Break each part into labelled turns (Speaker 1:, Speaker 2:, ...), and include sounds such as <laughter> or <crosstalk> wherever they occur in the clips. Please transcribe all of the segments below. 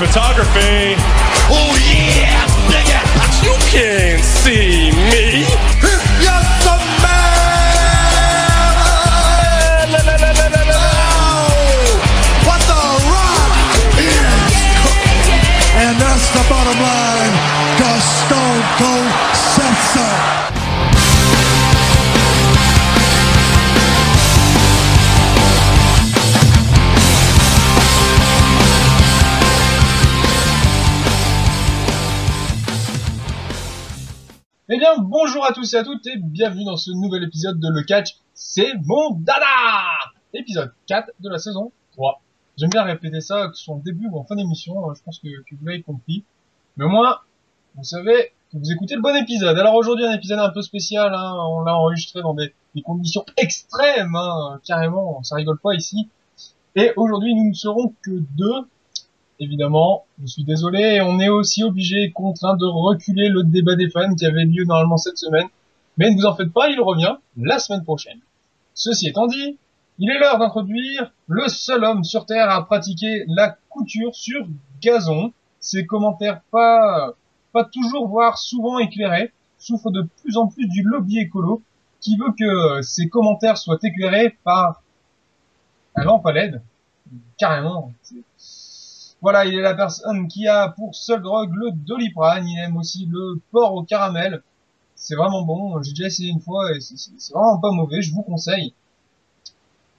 Speaker 1: photography,
Speaker 2: Oh yeah,
Speaker 3: Eh bien, bonjour à tous et à toutes et bienvenue dans ce nouvel épisode de Le Catch, c'est mon dada Épisode 4 de la saison 3. J'aime bien répéter ça, que ce soit en début ou en fin d'émission, euh, je pense que, que vous l'avez compris. Mais au moins, vous savez que vous écoutez le bon épisode. Alors aujourd'hui, un épisode un peu spécial, hein, on l'a enregistré dans des, des conditions extrêmes, hein, carrément, ça rigole pas ici. Et aujourd'hui, nous ne serons que deux, évidemment, je suis désolé, on est aussi obligé, contraint de reculer le débat des fans qui avait lieu normalement cette semaine. Mais ne vous en faites pas, il revient la semaine prochaine. Ceci étant dit, il est l'heure d'introduire le seul homme sur Terre à pratiquer la couture sur gazon. Ses commentaires pas, pas toujours, voire souvent éclairés, souffrent de plus en plus du lobby écolo qui veut que ses commentaires soient éclairés par un lampe à LED. Carrément. Voilà, il est la personne qui a pour seule drogue le doliprane. Il aime aussi le porc au caramel. C'est vraiment bon. J'ai déjà essayé une fois et c'est- vraiment pas mauvais. Je vous conseille.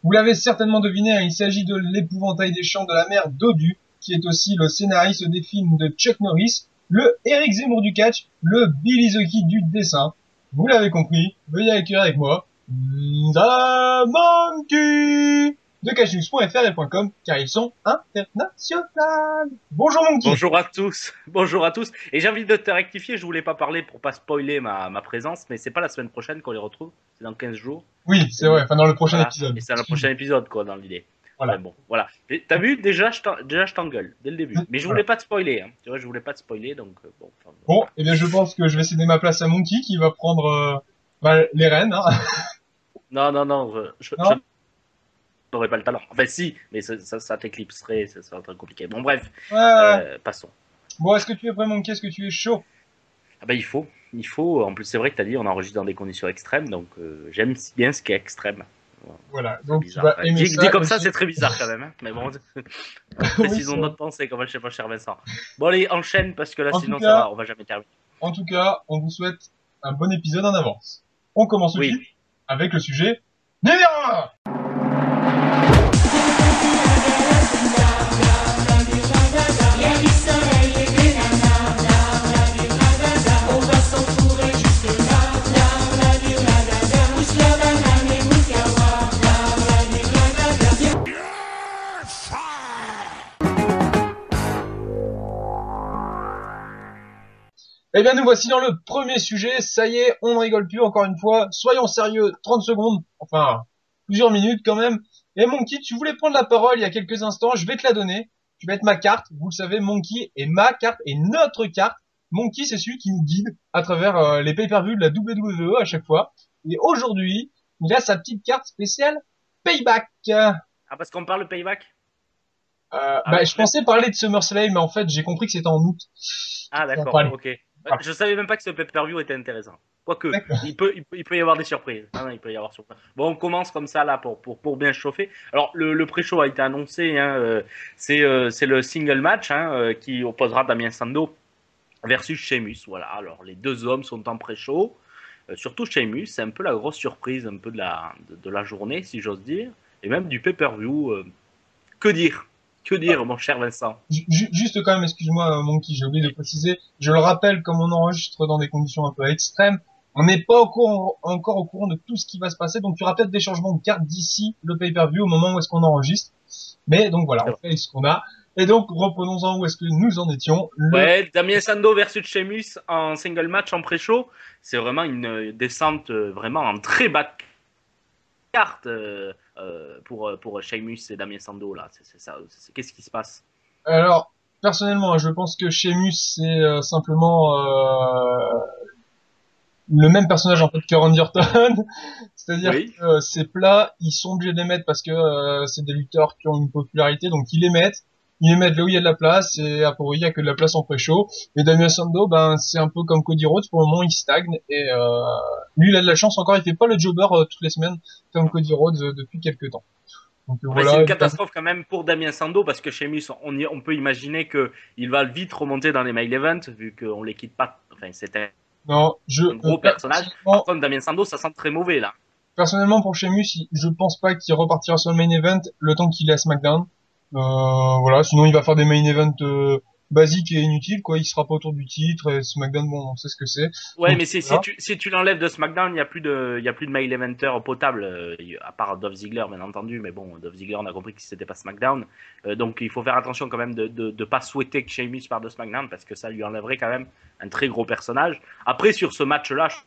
Speaker 3: Vous l'avez certainement deviné, hein, il s'agit de l'épouvantail des champs de la mer Dodu, qui est aussi le scénariste des films de Chuck Norris, le Eric Zemmour du catch, le Billy the du dessin. Vous l'avez compris, veuillez accueillir avec moi de catchnews.fr et .com, car ils sont internationaux. Bonjour Monkey
Speaker 4: Bonjour à tous, <laughs> bonjour à tous. Et j'ai envie de te rectifier, je voulais pas parler pour pas spoiler ma, ma présence, mais c'est pas la semaine prochaine qu'on les retrouve, c'est dans 15 jours.
Speaker 3: Oui, c'est vrai, enfin dans le prochain
Speaker 4: Voilà.
Speaker 3: épisode.
Speaker 4: Et c'est dans le prochain épisode, quoi, dans l'idée.
Speaker 3: Voilà.
Speaker 4: Bon, voilà. Et T'as vu, déjà, je t'engueule, dès le début. Mais je voulais pas te spoiler, hein. Tu vois, je voulais pas te spoiler, donc euh, bon. enfin, bon.
Speaker 3: Bon, eh bien je pense que je vais céder ma place à Monkey qui va prendre euh, bah, les rênes. Hein.
Speaker 4: Non, non, non, je,
Speaker 3: Non
Speaker 4: n'aurais pas le talent. Enfin, si, mais ça, ça, ça t'éclipserait, ça serait très compliqué. Bon, bref,
Speaker 3: Ouais, ouais.
Speaker 4: euh, passons.
Speaker 3: Bon, est-ce que tu es prêt Monkey Est-ce que tu es chaud
Speaker 4: Ah bah il faut, il faut. En plus c'est vrai que t'as dit on enregistre dans des conditions extrêmes, donc euh, j'aime bien ce qui est extrême.
Speaker 3: Voilà, donc tu vas aimer
Speaker 4: dit,
Speaker 3: ça.
Speaker 4: dit comme ça c'est très bizarre quand même, hein. mais bon, <laughs> <laughs> précisons notre pensée comme je sais pas cher Vincent. Bon allez enchaîne parce que là
Speaker 3: En
Speaker 4: sinon
Speaker 3: tout
Speaker 4: ça
Speaker 3: cas-
Speaker 4: va, on va jamais terminer.
Speaker 3: En tout cas, on vous souhaite un bon épisode en avance. On commence
Speaker 4: Oui.
Speaker 3: avec le sujet numéro Eh bien, nous voici dans le premier sujet. Ça y est, on ne rigole plus encore une fois. Soyons sérieux, 30 secondes, enfin, plusieurs minutes quand même. Et Monkey, tu voulais prendre la parole il y a quelques instants. Je vais te la donner. Je vais être ma carte. Vous le savez, Monkey est ma carte et notre carte. Monkey, c'est celui qui nous guide à travers euh, les pay-per-view de la WWE à chaque fois. Et aujourd'hui, il a sa petite carte spéciale Payback. Euh,
Speaker 4: Ah parce qu'on parle payback?
Speaker 3: Bah,
Speaker 4: ouais,
Speaker 3: je pensais parler de SummerSlam, mais en fait, j'ai compris que c'était en août.
Speaker 4: Ah d'accord, ok.
Speaker 3: Voilà.
Speaker 4: Je savais même pas que ce pay-per-view était intéressant. Quoique, il peut, il, peut, il peut y avoir des surprises. Ah non, il peut y avoir surprises. Bon, on commence comme ça là pour, pour, pour bien chauffer. Alors, le, le pré-show a été annoncé. Hein, euh, c'est euh, c'est le single match hein, euh, qui opposera Damien Sando versus Sheamus. Voilà. Alors, les deux hommes sont en pré-show. Surtout Sheamus, c'est un peu la grosse surprise un peu de la, de, de la journée, si j'ose dire, et même du pay-per-view. que dire? Que dire, mon cher Vincent?
Speaker 3: Ju- ju- Juste quand même, excuse-moi, Monkey, j'ai oublié de préciser. Je le rappelle, comme on enregistre dans des conditions un peu extrêmes, on n'est pas au courant, encore au courant de tout ce qui va se passer. Donc, il y aura peut-être des changements de carte d'ici le pay-per-view au moment où est-ce qu'on enregistre. Mais donc voilà, on fait ce qu'on a. Et donc, reprenons-en où est-ce que nous en étions. Le-
Speaker 4: Ouais, Damien Sando versus Sheamus en single match en pré-show, c'est vraiment une euh, descente euh, vraiment en très bas de carte euh, euh, pour, euh, pour Sheamus et Damien Sando là. C'est, ça. Qu'est-ce qui se passe?
Speaker 3: Alors, personnellement, je pense que Sheamus, c'est euh, simplement euh, le même personnage en fait que Randy Orton. <laughs> C'est-à-dire
Speaker 4: Oui.
Speaker 3: que euh, ces plats, ils sont obligés de les mettre parce que euh, c'est des lutteurs qui ont une popularité, donc ils les mettent. Ils les mettent là où il y a de la place, et a priori, il y a que de la place en pré-show. Et Damien Sando, ben, c'est un peu comme Cody Rhodes, pour le moment, il stagne, et euh, lui, il a de la chance encore, il fait pas le jobber euh, toutes les semaines, comme Cody Rhodes euh, depuis quelques temps. Voilà.
Speaker 4: c'est une catastrophe quand même pour Damien Sando parce que Sheamus, on, y- on peut imaginer que il va vite remonter dans les main events vu qu'on les quitte pas. Enfin, c'était
Speaker 3: Non, je,
Speaker 4: un gros personnage.
Speaker 3: personnellement,
Speaker 4: Par contre, Damien Sando, ça sent très mauvais là.
Speaker 3: Personnellement, pour Sheamus, il- je pense pas qu'il repartira sur le main event le temps qu'il est à SmackDown. Euh, voilà, sinon il va faire des main events euh, basiques et inutiles, quoi. Il sera pas autour du titre. Et SmackDown, bon, on sait ce que c'est.
Speaker 4: Ouais,
Speaker 3: Donc,
Speaker 4: mais c'est- si tu, si tu l'enlèves de SmackDown, il n'y a plus de, il y a plus de main eventer potable, euh, à part Dolph Ziggler, bien entendu. Mais bon, Dolph Ziggler, on a compris que c'était pas SmackDown. Euh, donc il faut faire attention quand même de, de, de pas souhaiter que Sheamus parte de SmackDown parce que ça lui enlèverait quand même un très gros personnage. Après, sur ce match-là, je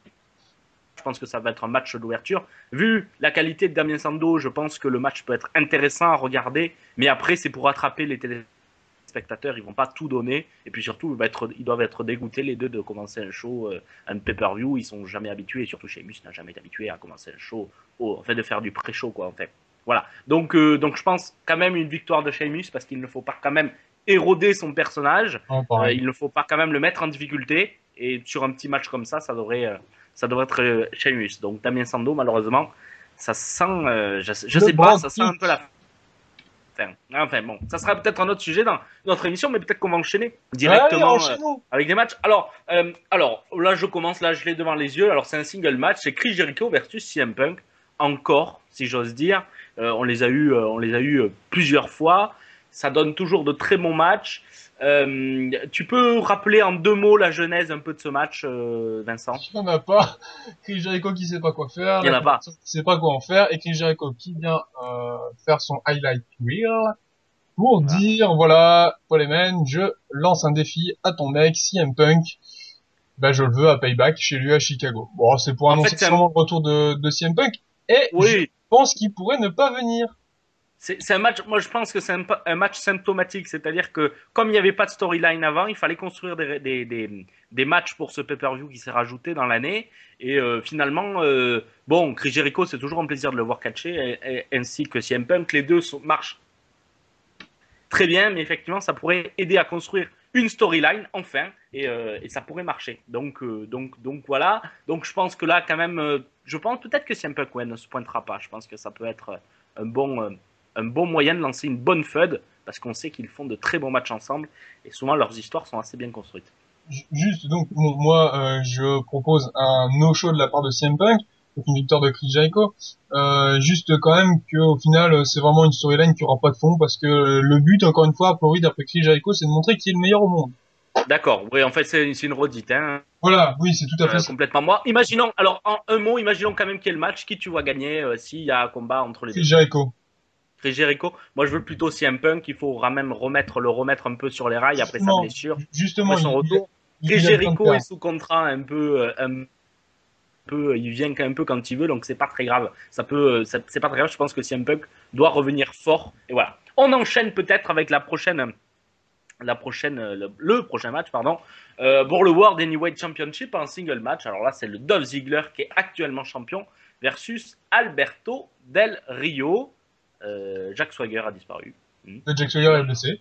Speaker 4: je pense que ça va être un match d'ouverture. Vu la qualité de Damien Sando, je pense que le match peut être intéressant à regarder. Mais après, c'est pour attraper les téléspectateurs. Ils vont pas tout donner. Et puis surtout, ils, doivent être dégoûtés les deux de commencer un show, euh, un pay-per-view. Ils sont jamais habitués. Surtout, Sheamus n'a jamais été habitué à commencer un show, au, en fait, de faire du pré-show, quoi, en fait. Voilà. Donc, euh, donc, je pense quand même une victoire de Sheamus parce qu'il ne faut pas quand même éroder son personnage. Euh, il ne faut pas quand même le mettre en difficulté. Et sur un petit match comme ça, ça devrait, euh, ça devrait être euh, Sheamus. Donc Damien Sando, malheureusement, ça sent, euh, je, je
Speaker 3: Le
Speaker 4: sais pas, ça sent un peu la fin. Enfin bon, ça sera peut-être un autre sujet dans notre émission, mais peut-être qu'on va enchaîner directement euh, avec des matchs. Alors, euh, alors là, je commence, là, je l'ai devant les yeux. Alors, c'est un single match, c'est Chris Jericho versus CM Punk. Encore, si j'ose dire. Euh, on les a eu, euh, on les a eu euh, plusieurs fois. Ça donne toujours de très bons matchs. Euh, tu peux rappeler en deux mots la genèse un peu de ce match, euh, Vincent?
Speaker 3: Il y en a pas. Chris Jericho qui sait pas quoi faire.
Speaker 4: Il y en a pas.
Speaker 3: Qui sait pas quoi en faire. Et Chris Jericho qui vient euh, faire son highlight reel pour
Speaker 4: Voilà.
Speaker 3: dire voilà, Paul Heyman, je lance un défi à ton mec, CM Punk. Ben, je le veux à Payback chez lui à Chicago. Bon, c'est pour
Speaker 4: En
Speaker 3: annoncer
Speaker 4: fait, un-
Speaker 3: sûrement le retour de, de CM Punk. Et je
Speaker 4: Oui,
Speaker 3: pense qu'il pourrait ne pas venir.
Speaker 4: C'est un match. Moi, je pense que c'est un, match symptomatique, c'est-à-dire que comme il n'y avait pas de storyline avant, il fallait construire des, des, des, matchs pour ce pay-per-view qui s'est rajouté dans l'année. Et euh, finalement, euh, bon, Chris Jericho, c'est toujours un plaisir de le voir catcher, ainsi que CM Punk. Les deux marchent très bien, mais effectivement, ça pourrait aider à construire une storyline enfin, et, euh, ça pourrait marcher. Donc, donc, donc voilà. Donc je pense que là, quand même, je pense peut-être que CM Punk ouais, ne se pointera pas. Je pense que ça peut être un bon, un bon moyen de lancer une bonne feud parce qu'on sait qu'ils font de très bons matchs ensemble et souvent leurs histoires sont assez bien construites.
Speaker 3: Ju- Juste, donc, moi, euh, je propose un no-show de la part de CM Punk, donc une victoire de Chris Jericho. Euh, juste quand même qu'au final, c'est vraiment une storyline qui aura pas de fond, parce que le but, encore une fois, a priori, d'après Chris Jericho, c'est de montrer qu'il est le meilleur au monde.
Speaker 4: D'accord, oui, en fait, c'est c'est une redite, hein,
Speaker 3: Voilà, oui, c'est tout à fait
Speaker 4: euh,
Speaker 3: ça.
Speaker 4: complètement. Moi, imaginons, alors en un mot, imaginons quand même qu'il y ait le match, qui tu vois gagner euh, s'il y a un combat entre les deux.
Speaker 3: Chris Jericho.
Speaker 4: Chris Jericho, moi je veux plutôt CM Punk, il faut même remettre, le remettre un peu sur les rails après sa blessure,
Speaker 3: Justement,
Speaker 4: après son retour. Chris Jericho est sous contrat un peu, euh, un peu, il vient un peu quand il veut, donc c'est pas très grave. Ça peut, euh, c'est pas très grave. Je pense que CM Punk doit revenir fort. Et voilà. On enchaîne peut-être avec la prochaine, la prochaine, euh, le, le prochain match, pardon, euh, pour le World Anyway Championship en single match. Alors là, c'est le Dolph Ziggler qui est actuellement champion versus Alberto Del Rio. Euh, Jack Swagger a disparu.
Speaker 3: Le Jack Swagger est blessé.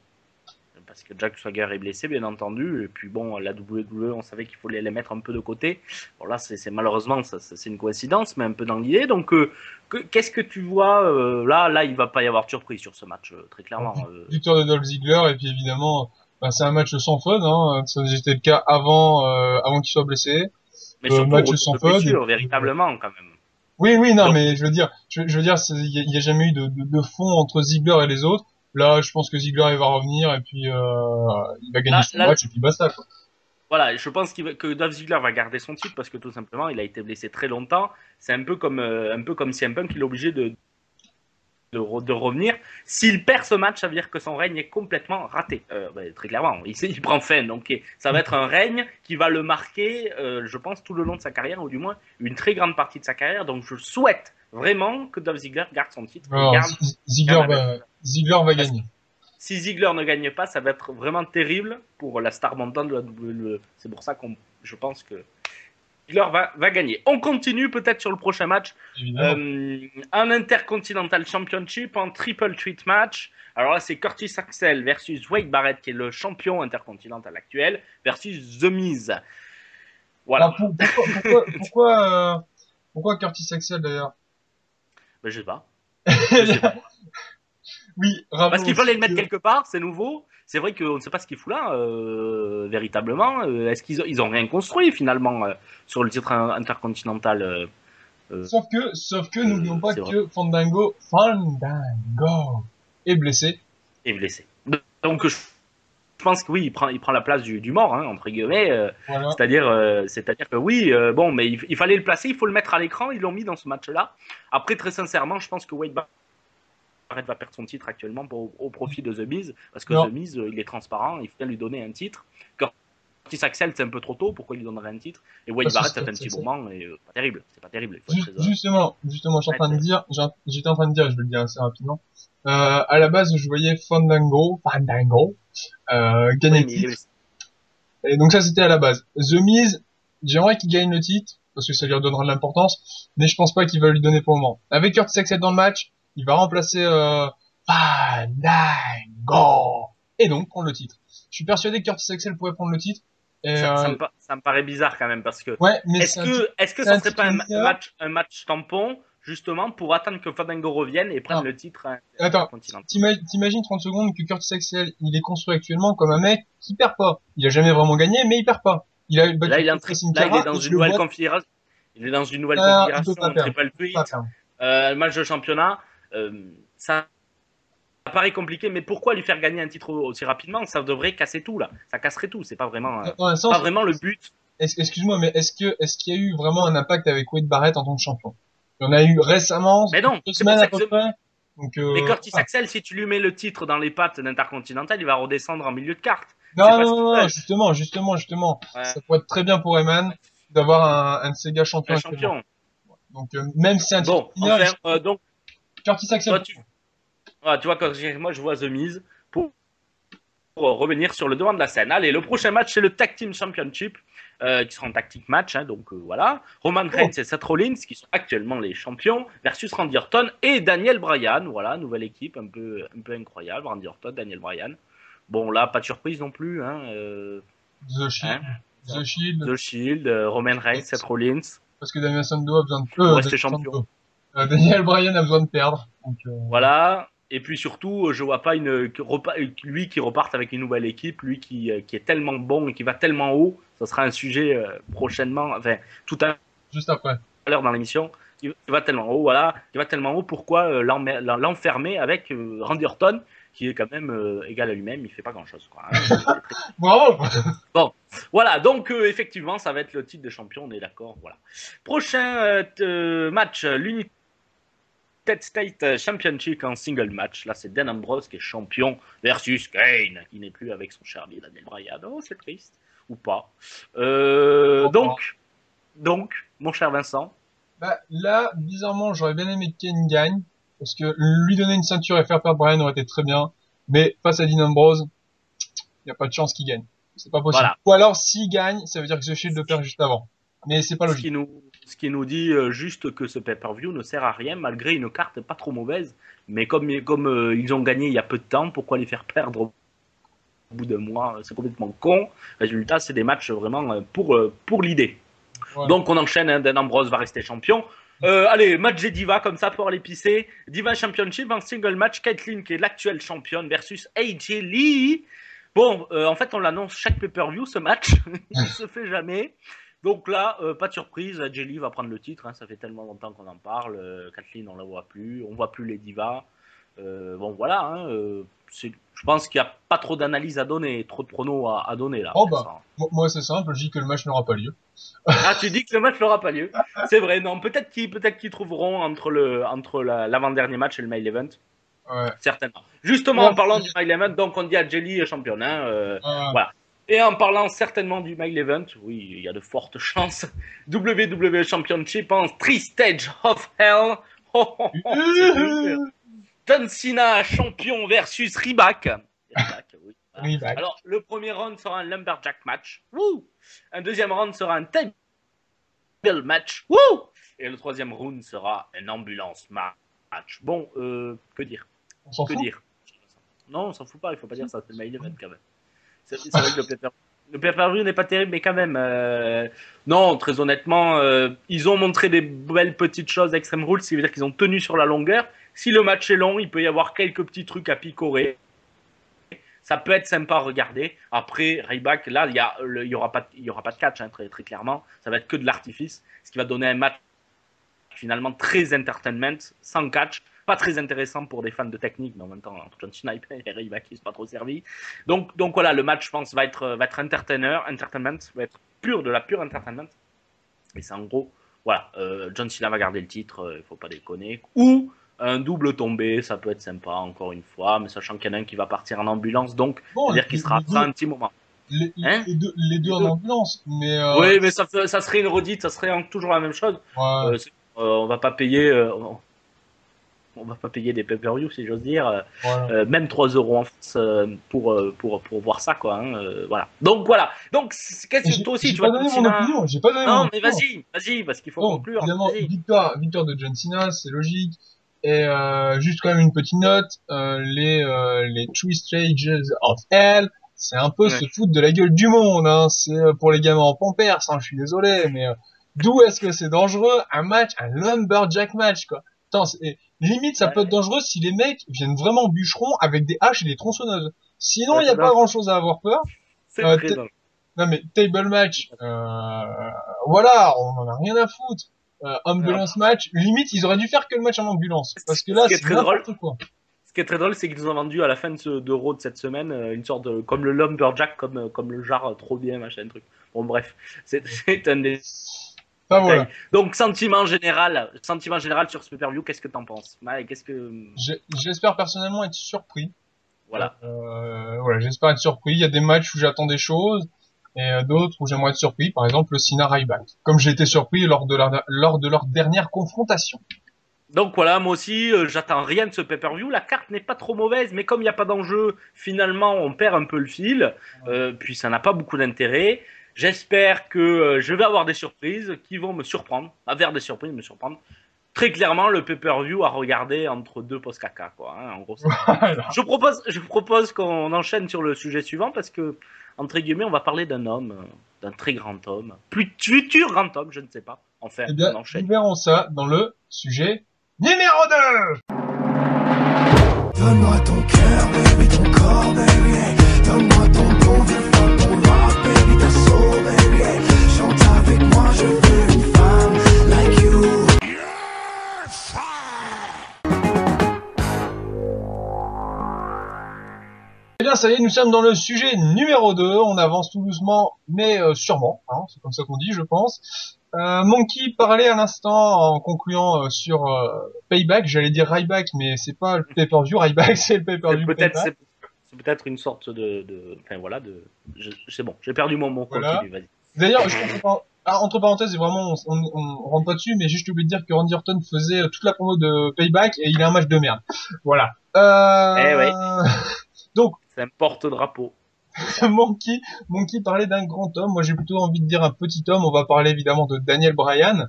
Speaker 4: parce que Jack Swagger est blessé, bien entendu. Et puis bon, la WWE, on savait qu'il fallait les mettre un peu de côté. Bon, là, c'est malheureusement, ça, ça, c'est une coïncidence, mais un peu dans l'idée. Donc, euh, que- qu'est-ce que tu vois euh, là Là, il va pas y avoir de surprise sur ce match, très clairement.
Speaker 3: Victoire de Dolph Ziggler, et puis évidemment, bah, c'est un match sans fun, hein. Ça c'était le cas avant, euh, avant qu'il soit blessé.
Speaker 4: mais
Speaker 3: euh,
Speaker 4: surtout,
Speaker 3: match sans fun,
Speaker 4: blessure,
Speaker 3: et puis-
Speaker 4: véritablement, quand même.
Speaker 3: Oui, oui, non, mais je veux dire, je, je veux dire, il y, a- jamais eu de, de, de fond entre Ziggler et les autres. Là, je pense que Ziggler il va revenir et puis euh, il va gagner
Speaker 4: Là-
Speaker 3: son
Speaker 4: là-
Speaker 3: match et puis basta. Quoi.
Speaker 4: Voilà, je pense va- que Dolph Ziggler va garder son titre parce que tout simplement, il a été blessé très longtemps. C'est un peu comme euh, un peu comme CM Punk, il est obligé de de, re- de revenir. S'il perd ce match, ça veut dire que son règne est complètement raté. Euh, ben, très clairement, il, il prend fin. Donc, ça va être un règne qui va le marquer, euh, je pense, tout le long de sa carrière, ou du moins une très grande partie de sa carrière. Donc, je souhaite vraiment que Dolph Ziggler garde son titre. et
Speaker 3: Alors,
Speaker 4: garde-
Speaker 3: Z- Ziggler,
Speaker 4: garde
Speaker 3: va, Ziggler va gagner.
Speaker 4: si Ziggler ne gagne pas, ça va être vraiment terrible pour la star montante de la WWE. C'est pour ça qu'on, je pense que Ziggler va, va gagner. On continue peut-être sur le prochain match. Euh, un Intercontinental Championship en triple threat match. Alors là, c'est Curtis Axel versus Wade Barrett, qui est le champion intercontinental actuel, versus The Miz. Voilà.
Speaker 3: Alors, pour- pourquoi, pourquoi, <laughs> pourquoi, euh, pourquoi Curtis Axel d'ailleurs?
Speaker 4: Ben, je sais pas. <laughs> Je sais pas.
Speaker 3: Oui,
Speaker 4: Parce qu'il fallait le mettre
Speaker 3: que-
Speaker 4: quelque part, c'est nouveau. C'est vrai qu'on ne sait pas ce qu'il fout là, euh, véritablement. Euh, Est-ce qu'ils ils ont rien construit finalement euh, sur le titre in- intercontinental euh, euh,
Speaker 3: Sauf que, sauf que, n'oublions pas que Fandango, Fandango est blessé.
Speaker 4: est blessé. Donc je je pense que oui, il prend, il prend la place du, du mort, hein, entre guillemets. euh,
Speaker 3: Voilà.
Speaker 4: C'est-à-dire, euh, c'est-à-dire que oui, euh, bon, mais il, il fallait le placer, il faut le mettre à l'écran. Ils l'ont mis dans ce match-là. Après, très sincèrement, je pense que Wade Barrett va perdre son titre actuellement pour- au profit de The Miz, parce que
Speaker 3: Non.
Speaker 4: The Miz, euh, il est transparent, il faut bien lui donner un titre. Curtis Axel, c'est un peu trop tôt, pourquoi il lui donnerait un titre? Et Wade Barrett, ça fait un petit moment, et euh, pas terrible, c'est pas terrible.
Speaker 3: Justement, justement, je suis en train de dire, j'étais en train de dire, je vais le dire assez rapidement. Euh, à la base, je voyais Fandango, Fandango, euh, gagner
Speaker 4: Oui,
Speaker 3: le titre. Et donc ça, c'était à la base. The Miz, j'aimerais qu'il gagne le titre, parce que ça lui redonnera de l'importance, mais je pense pas qu'il va lui donner pour le moment. Avec Curtis Axel dans le match, il va remplacer, euh, Fandango. Et donc, prendre le titre. Je suis persuadé que Curtis Axel pourrait prendre le titre. Et,
Speaker 4: ça, ça
Speaker 3: euh,
Speaker 4: me, ça me paraît bizarre quand même, parce que
Speaker 3: ouais, mais
Speaker 4: Est-ce que, est-ce que ça serait pas un match, un match tampon, justement, pour attendre que Fandango revienne et prenne
Speaker 3: Non.
Speaker 4: le titre hein,
Speaker 3: Attends, T'imagines 30 secondes que Curtis Axel, il est construit actuellement comme un mec qui perd pas. Il a jamais vraiment gagné, mais il perd pas. Il a battu
Speaker 4: Là, il est, là, il est dans une
Speaker 3: le
Speaker 4: nouvelle configuration. Il est dans une nouvelle
Speaker 3: Ah,
Speaker 4: configuration, triple
Speaker 3: perdre.
Speaker 4: euh, match de championnat. Euh, ça paraît compliqué, mais pourquoi lui faire gagner un titre aussi rapidement? Ça devrait casser tout là. Ça casserait tout. C'est pas vraiment, euh,
Speaker 3: sens,
Speaker 4: pas vraiment le but.
Speaker 3: excuse-moi, mais est-ce que, est-ce qu'il y a eu vraiment un impact avec Wade Barrett en tant que champion? Il y en a eu récemment,
Speaker 4: Mais non,
Speaker 3: deux semaines à peu près. Donc, euh,
Speaker 4: Mais Curtis
Speaker 3: ah.
Speaker 4: Axel, si tu lui mets le titre dans les pattes d'Intercontinental, il va redescendre en milieu de carte.
Speaker 3: non, non, non, non, justement, justement, justement.
Speaker 4: Ouais.
Speaker 3: Ça pourrait être très bien pour Eman d'avoir un, un gars champions.
Speaker 4: Un champion.
Speaker 3: Donc, euh, même si un
Speaker 4: Bon,
Speaker 3: titre mineur,
Speaker 4: enfin, euh, donc
Speaker 3: Curtis Axel,
Speaker 4: Toi, tu... Ah, tu vois, quand moi je vois The Miz pour... pour revenir sur le devant de la scène. Allez, le prochain match, c'est le Tag Team Championship, euh, qui sera un tactique match, hein, donc euh, voilà. Roman Reigns et Seth Rollins, qui sont actuellement les champions, versus Randy Orton et Daniel Bryan. Voilà, nouvelle équipe, un peu, un peu incroyable. Randy Orton, Daniel Bryan. Bon, là, pas de surprise non plus. Hein, euh,
Speaker 3: The Shield,
Speaker 4: hein.
Speaker 3: The Shield,
Speaker 4: The Shield, Roman Reigns, Seth Rollins.
Speaker 3: parce que Damien Sandow a besoin de
Speaker 4: Pour
Speaker 3: euh,
Speaker 4: rester champion.
Speaker 3: Sandow. Euh, Daniel Bryan a besoin de perdre. Donc, euh,
Speaker 4: Voilà. Et puis surtout, euh, je vois pas une, lui qui reparte avec une nouvelle équipe, lui qui, qui est tellement bon et qui va tellement haut. Ça sera un sujet prochainement, enfin tout à
Speaker 3: juste après.
Speaker 4: l'heure dans l'émission. Il va tellement haut, voilà. Il va tellement haut. Pourquoi l'enfermer avec Randy Orton, qui est quand même égal à lui-même. Il fait pas grand-chose, quoi. hein. <laughs>
Speaker 3: Bravo
Speaker 4: Voilà, donc effectivement, ça va être le titre de champion, on est d'accord. Voilà. Prochain euh, match, euh, l'United State Championship en single match. Là, c'est Dan Ambrose qui est champion versus Kane, qui n'est plus avec son cher ami Daniel Bryan. Oh, c'est triste. Ou pas. Euh, donc, donc, mon cher Vincent,
Speaker 3: Bah, là, bizarrement, j'aurais bien aimé que Kane gagne, parce que lui donner une ceinture et faire perdre Bryan aurait été très bien, mais face à Dean Ambrose, il n'y a pas de chance qu'il gagne. C'est pas possible.
Speaker 4: Voilà.
Speaker 3: Ou alors, s'il gagne, ça veut dire que The Shield le perd juste avant. Mais c'est pas
Speaker 4: ce qui, nous, ce qui nous dit euh, juste que ce pay-per-view ne sert à rien malgré une carte pas trop mauvaise. Mais comme, comme euh, ils ont gagné il y a peu de temps, pourquoi les faire perdre au bout d'un mois? C'est complètement con. Résultat, c'est des matchs vraiment euh, pour, pour l'idée. Donc on enchaîne, hein, Dan Ambrose va rester champion. Euh, allez, match des Diva comme ça pour l'épicer. Diva Championship en single match, Caitlyn qui est l'actuelle championne versus AJ Lee. Bon, euh, en fait on l'annonce chaque pay-per-view ce match, <laughs> il se fait jamais. Donc là, euh, pas de surprise, Lee va prendre le titre, hein, ça fait tellement longtemps qu'on en parle. Euh, Kathleen on la voit plus, on voit plus les Divas. Euh, bon, voilà. Hein, je pense qu'il n'y a pas trop d'analyse à donner, trop de pronos à, à donner là.
Speaker 3: Oh, bah. Moi, c'est simple, je dis que le match n'aura pas lieu.
Speaker 4: Ah, tu dis que le match n'aura pas lieu. C'est vrai, non. Peut-être qu'ils peut-être qu'ils trouveront entre le entre la- l'avant-dernier match et le main event.
Speaker 3: Ouais.
Speaker 4: Certainement. Justement,
Speaker 3: Ouais.
Speaker 4: en parlant du main event, donc on dit à Jelly est championne. Hein, Voilà. Et en parlant certainement du main event, oui, il y a de fortes <laughs> chances. WWE Championship en three stage of hell. <laughs> Oh, oh, oh. John Cena champion versus Ryback. Oui. Alors, le premier round sera un lumberjack match. Un deuxième round sera un table match. Et le troisième round sera un ambulance match. Bon, euh, que dire?
Speaker 3: On s'en
Speaker 4: que
Speaker 3: fout.
Speaker 4: dire? Non, on s'en fout pas, il faut pas dire ça, c'est le main event quand même. C'est c'est le pay-per-view n'est pas terrible, mais quand même. euh, Non, très honnêtement, euh, ils ont montré des belles petites choses Extreme Rules, ce qui veut dire qu'ils ont tenu sur la longueur. Si le match est long, il peut y avoir quelques petits trucs à picorer. Ça peut être sympa à regarder. Après, Ryback, là, il y, a le- il y aura pas, aura pas de catch, hein, très, très clairement. Ça va être que de l'artifice, ce qui va donner un match finalement très entertainment, sans catch. Pas très intéressant pour des fans de technique, mais en même temps, entre John Cena et ils sont pas trop servis. Donc, donc voilà, le match, je pense, va être, va être entertainer, entertainment, va être pur, de la pure entertainment. Et c'est en gros, voilà, euh, John Cena va garder le titre, il faut pas déconner. Ou un double tombé, ça peut être sympa, encore une fois, mais sachant qu'il y en a un qui va partir en ambulance, donc,
Speaker 3: Bon,
Speaker 4: c'est-à-dire qu'il sera absent
Speaker 3: deux-
Speaker 4: un petit moment.
Speaker 3: les,
Speaker 4: Hein
Speaker 3: les deux, les deux
Speaker 4: Les
Speaker 3: en ambulance, mais euh,
Speaker 4: Oui, mais ça, ça serait une redite, ça serait toujours la même chose.
Speaker 3: ouais.
Speaker 4: Euh, euh, on va pas payer. euh, on- on va pas payer des pay-per-view si j'ose dire, euh,
Speaker 3: voilà.
Speaker 4: euh, même 3 euros en France euh, pour, euh, pour, pour voir ça quoi. hein, euh, voilà. Donc voilà. Donc qu'est-ce que toi aussi
Speaker 3: j'ai
Speaker 4: tu
Speaker 3: pas
Speaker 4: vas
Speaker 3: donné
Speaker 4: John
Speaker 3: mon opinion, j'ai pas donné mon
Speaker 4: Non mais vas-y, vas-y parce qu'il faut
Speaker 3: Bon,
Speaker 4: conclure.
Speaker 3: évidemment, victoire, victoire de John Cena, c'est logique. Et juste quand même une petite note, les les Three Stages of Hell, c'est un peu
Speaker 4: Ouais.
Speaker 3: se foutre de la gueule du monde. Hein. C'est pour les gamins en pampers, hein, je suis désolé, mais d'où est-ce que c'est dangereux? Un match, un lumberjack match quoi Attends, limite ça peut être dangereux si les mecs viennent vraiment bûcherons avec des haches et des tronçonneuses. Sinon, il
Speaker 4: Ouais,
Speaker 3: y a pas grand-chose à avoir peur.
Speaker 4: C'est
Speaker 3: euh,
Speaker 4: très.
Speaker 3: Non mais table match, euh, voilà, on en a rien à foutre. Euh, ambulance match, limite ils auraient dû faire que le match en ambulance, parce que là
Speaker 4: Ce
Speaker 3: c'est
Speaker 4: très
Speaker 3: n'importe quoi.
Speaker 4: Ce qui est très drôle, c'est qu'ils nous ont vendu à la fin de ce de de cette semaine euh, une sorte de comme le lumberjack, comme comme le euh, trop bien machin truc. Bon bref, c'est <laughs> c'est un des
Speaker 3: Voilà,
Speaker 4: Donc, sentiment général, sentiment général sur ce pay-per-view, qu'est-ce que t'en penses Qu'est-ce que.
Speaker 3: J'espère personnellement être surpris.
Speaker 4: Voilà.
Speaker 3: Euh, voilà, j'espère être surpris. Il y a des matchs où j'attends des choses et euh, d'autres où j'aimerais être surpris. Par exemple le Cena Ryback, comme j'ai été surpris lors de leur lors de leur dernière confrontation.
Speaker 4: Donc voilà, moi aussi, euh, j'attends rien de ce pay-per-view. La carte n'est pas trop mauvaise, mais comme il n'y a pas d'enjeu, finalement, on perd un peu le fil. Euh, puis ça n'a pas beaucoup d'intérêt. J'espère que euh, je vais avoir des surprises qui vont me surprendre, avoir des surprises, me surprendre. Très clairement, le pay-per-view à regarder entre deux post caca, quoi. hein, en gros, c'est-
Speaker 3: Voilà.
Speaker 4: je propose, je propose qu'on enchaîne sur le sujet suivant parce que, entre guillemets, on va parler d'un homme, euh, d'un très grand homme, plus futur grand homme, je ne sais pas. Enfin,
Speaker 3: Eh bien,
Speaker 4: on enchaîne.
Speaker 3: nous verrons ça dans le sujet numéro 2
Speaker 5: Donne-moi ton cœur, baby, ton corps, baby. Donne-moi ton bon avec moi, je veux une femme like you.
Speaker 3: Eh bien, ça y est, nous sommes dans le sujet numéro 2. On avance tout doucement, mais euh, sûrement. Hein, c'est comme ça qu'on dit, je pense. Euh, Monkey parlait à l'instant en concluant euh, sur euh, Payback. J'allais dire Ryback, mais c'est pas le pay-per-view. Ryback, c'est le
Speaker 4: C'est
Speaker 3: pay-per-view.
Speaker 4: Peut-être,
Speaker 3: Payback.
Speaker 4: peut-être une sorte de, de, enfin voilà, de, je- c'est bon, j'ai perdu mon mot.
Speaker 3: Voilà.
Speaker 4: Continue, vas-y.
Speaker 3: D'ailleurs, ah, entre parenthèses, et vraiment, on, on, on rentre pas dessus, mais juste oublié de dire que Randy Orton faisait toute la promo de Payback et il a un match de merde. Voilà. Euh...
Speaker 4: Eh ouais. <laughs>
Speaker 3: Donc,
Speaker 4: C'est un porte-drapeau. <laughs>
Speaker 3: Monkey, Monkey parlait d'un grand homme. Moi, j'ai plutôt envie de dire un petit homme. On va parler évidemment de Daniel Bryan.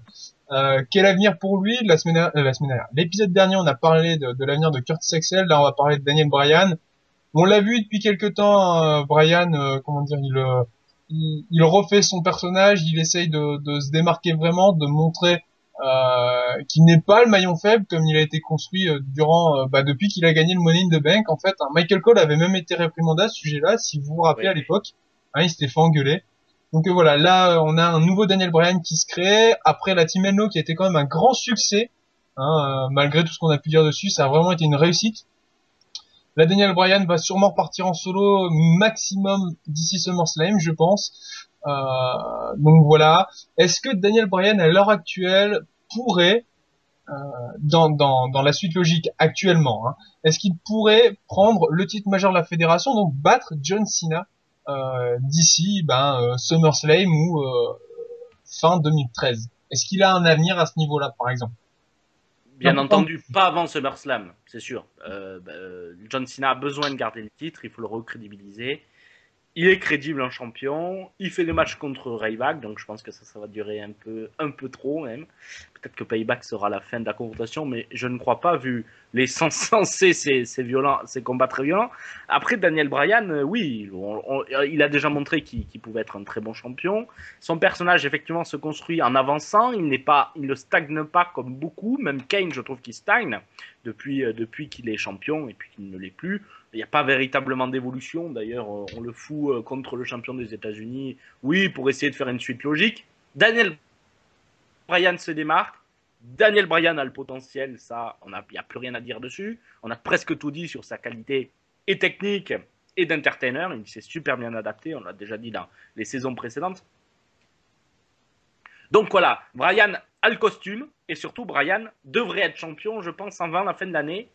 Speaker 3: Euh, quel avenir pour lui? La semaine, euh, la semaine dernière. L'épisode dernier, on a parlé de, de l'avenir de Curtis Axel. Là, on va parler de Daniel Bryan. On l'a vu depuis quelque temps. euh, Bryan, euh, comment dire, il, euh, il, il refait son personnage. Il essaye de, de se démarquer vraiment, de montrer euh, qu'il n'est pas le maillon faible comme il a été construit euh, durant, euh, bah, depuis qu'il a gagné le Money in the Bank. En fait, hein. Michael Cole avait même été réprimandé à ce sujet-là, si vous vous rappelez
Speaker 4: Oui.
Speaker 3: à l'époque. Hein, il s'était fait engueuler. Donc euh, voilà, là on a un nouveau Daniel Bryan qui se crée après la Team Enno qui a été quand même un grand succès. Hein, euh, malgré tout ce qu'on a pu dire dessus, ça a vraiment été une réussite. La Daniel Bryan va sûrement partir en solo maximum d'ici SummerSlam, je pense. Euh, donc voilà. Est-ce que Daniel Bryan à l'heure actuelle pourrait, euh, dans, dans, dans la suite logique actuellement, hein, est-ce qu'il pourrait prendre le titre majeur de la fédération, donc battre John Cena euh, d'ici ben, SummerSlam ou fin 2013 Est-ce qu'il a un avenir à ce niveau-là, par exemple?
Speaker 4: Bien entendu, pas avant SummerSlam, c'est sûr. Euh, bah, euh, John Cena a besoin de garder le titre, il faut le recrédibiliser. Il est crédible en champion, il fait des matchs contre Ryback, donc je pense que ça, ça va durer un peu, un peu trop même. Peut-être que Payback sera la fin de la confrontation, mais je ne crois pas, vu les <laughs> sens censés, ces, ces, ces combats très violents. Après, Daniel Bryan, euh, oui, il a déjà montré qu'il pouvait être un très bon champion. Son personnage, effectivement, se construit en avançant. Il pas, il ne stagne pas comme beaucoup. Même Kane, je trouve qu'il stagne depuis, euh, depuis qu'il est champion et puis qu'il ne l'est plus. Il n'y a pas véritablement d'évolution. D'ailleurs, euh, on le fout euh, contre le champion des États-Unis. Oui, pour essayer de faire une suite logique. Daniel Bryan se démarque. Daniel Bryan a le potentiel, ça, il n'y a plus rien à dire dessus. On a presque tout dit sur sa qualité et technique et d'entertainer. Il s'est super bien adapté, on l'a déjà dit dans les saisons précédentes. Donc voilà, Bryan a le costume et surtout Bryan devrait être champion, je pense, avant la fin de l'année.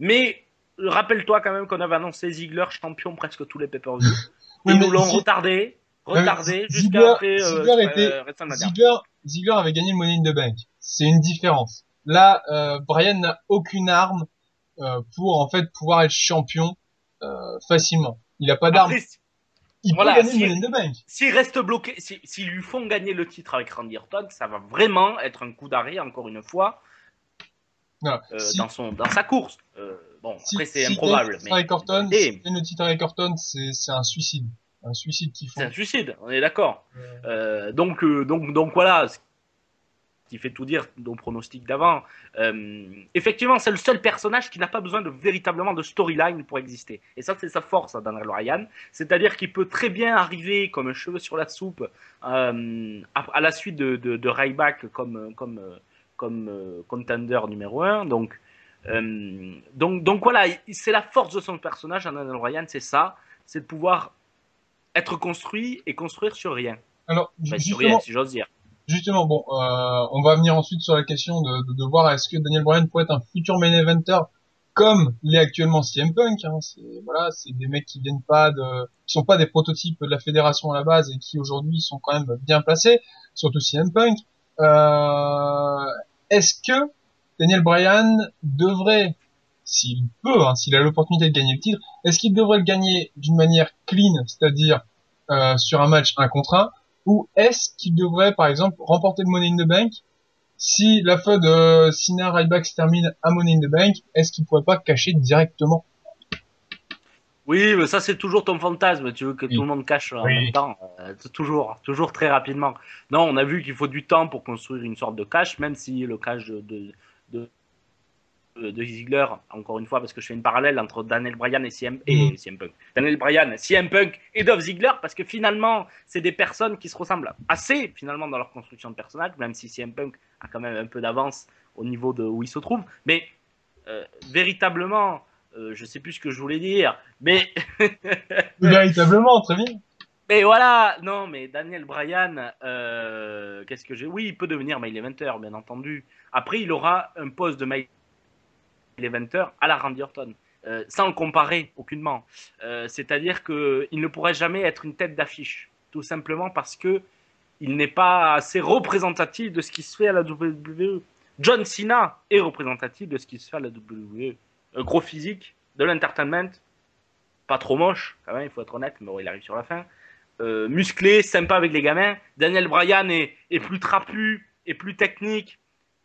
Speaker 4: Mais rappelle-toi quand même qu'on avait annoncé Ziggler champion presque tous les pay-per-view. <laughs> Ils nous l'ont retardé,
Speaker 3: mais
Speaker 4: retardé jusqu'à après euh,
Speaker 3: Ziggler
Speaker 4: euh,
Speaker 3: était-. Ziggler, Ziggler avait gagné le Money in the Bank. C'est une différence. Là, euh, Bryan n'a aucune arme euh, pour en fait pouvoir être champion euh, facilement. Il a pas d'arme. Il
Speaker 4: voilà,
Speaker 3: peut gagner le Money in the Bank.
Speaker 4: S'il reste bloqué, si- s'ils lui font gagner le titre avec Randy Orton, ça va vraiment être un coup d'arrêt, encore une fois,
Speaker 3: Voilà.
Speaker 4: euh,
Speaker 3: Si-
Speaker 4: dans, son, dans sa course. Euh, bon,
Speaker 3: Si-
Speaker 4: après, c'est
Speaker 3: si
Speaker 4: improbable.
Speaker 3: le titre
Speaker 4: Mais
Speaker 3: avec Orton,
Speaker 4: Et-
Speaker 3: si gagne le titre avec Orton, c'est un suicide. Un suicide font.
Speaker 4: c'est un suicide, on est d'accord. Euh, donc, euh, donc, donc voilà, ce qui fait tout dire nos pronostics d'avant. Euh, effectivement, c'est le seul personnage qui n'a pas besoin de véritablement de storyline pour exister. Et ça, c'est sa force, hein, Daniel Ryan. C'est-à-dire qu'il peut très bien arriver comme un cheveu sur la soupe euh, à, à la suite de, de, de Ryback comme, comme, comme euh, contender numéro un. Donc, euh, donc, donc voilà, il- c'est la force de son personnage, Daniel Ryan, c'est ça, c'est de pouvoir être construit et construire sur rien.
Speaker 3: Alors,
Speaker 4: Enfin, sur
Speaker 3: justement,
Speaker 4: rien, si j'ose dire.
Speaker 3: Justement, bon, euh, on va venir ensuite sur la question de, de, de voir est-ce que Daniel Bryan pourrait être un futur main eventer comme l'est actuellement CM Punk. Hein, c'est voilà, c'est des mecs qui viennent pas de, qui sont pas des prototypes de la fédération à la base et qui aujourd'hui sont quand même bien placés, surtout CM Punk. Euh, est-ce que Daniel Bryan devrait, s'il peut, hein, s'il a l'opportunité de gagner le titre, est-ce qu'il devrait le gagner d'une manière clean, c'est-à-dire euh, sur un match un contre un, ou est-ce qu'il devrait, par exemple, remporter le Money in the Bank? Si la fin de Cena Ryback se termine à Money in the Bank, est-ce qu'il pourrait pas cacher directement?
Speaker 4: Oui, mais ça c'est toujours ton fantasme. Tu veux que
Speaker 3: Oui.
Speaker 4: tout le monde cache en
Speaker 3: Oui.
Speaker 4: même temps. Euh, toujours, toujours très rapidement. Non, on a vu qu'il faut du temps pour construire une sorte de cache, même si le cache de, de, de, de Ziggler, encore une fois, parce que je fais une parallèle entre Daniel Bryan et CM, et. CM Punk. Daniel Bryan, CM Punk et Dolph Ziggler, parce que finalement, c'est des personnes qui se ressemblent assez finalement dans leur construction de personnage, même si CM Punk a quand même un peu d'avance au niveau de où il se trouve. Mais euh, véritablement, euh, je sais plus ce que je voulais dire, mais
Speaker 3: Véritablement, très bien.
Speaker 4: Mais voilà, non, mais Daniel Bryan, euh, qu'est-ce que j'ai Oui, il peut devenir main eventer, bien entendu. Après, il aura un poste de main eventer à la Randy Orton, euh, sans le comparer aucunement. Euh, C'est-à-dire qu'il ne pourrait jamais être une tête d'affiche, tout simplement parce que il n'est pas assez représentatif de ce qui se fait à la WWE. John Cena est représentatif de ce qui se fait à la WWE. Un gros physique, de l'entertainment, pas trop moche, quand même, il faut être honnête, mais bon, il arrive sur la fin. Euh, musclé, sympa avec les gamins. Daniel Bryan est, est plus trapu, est plus technique,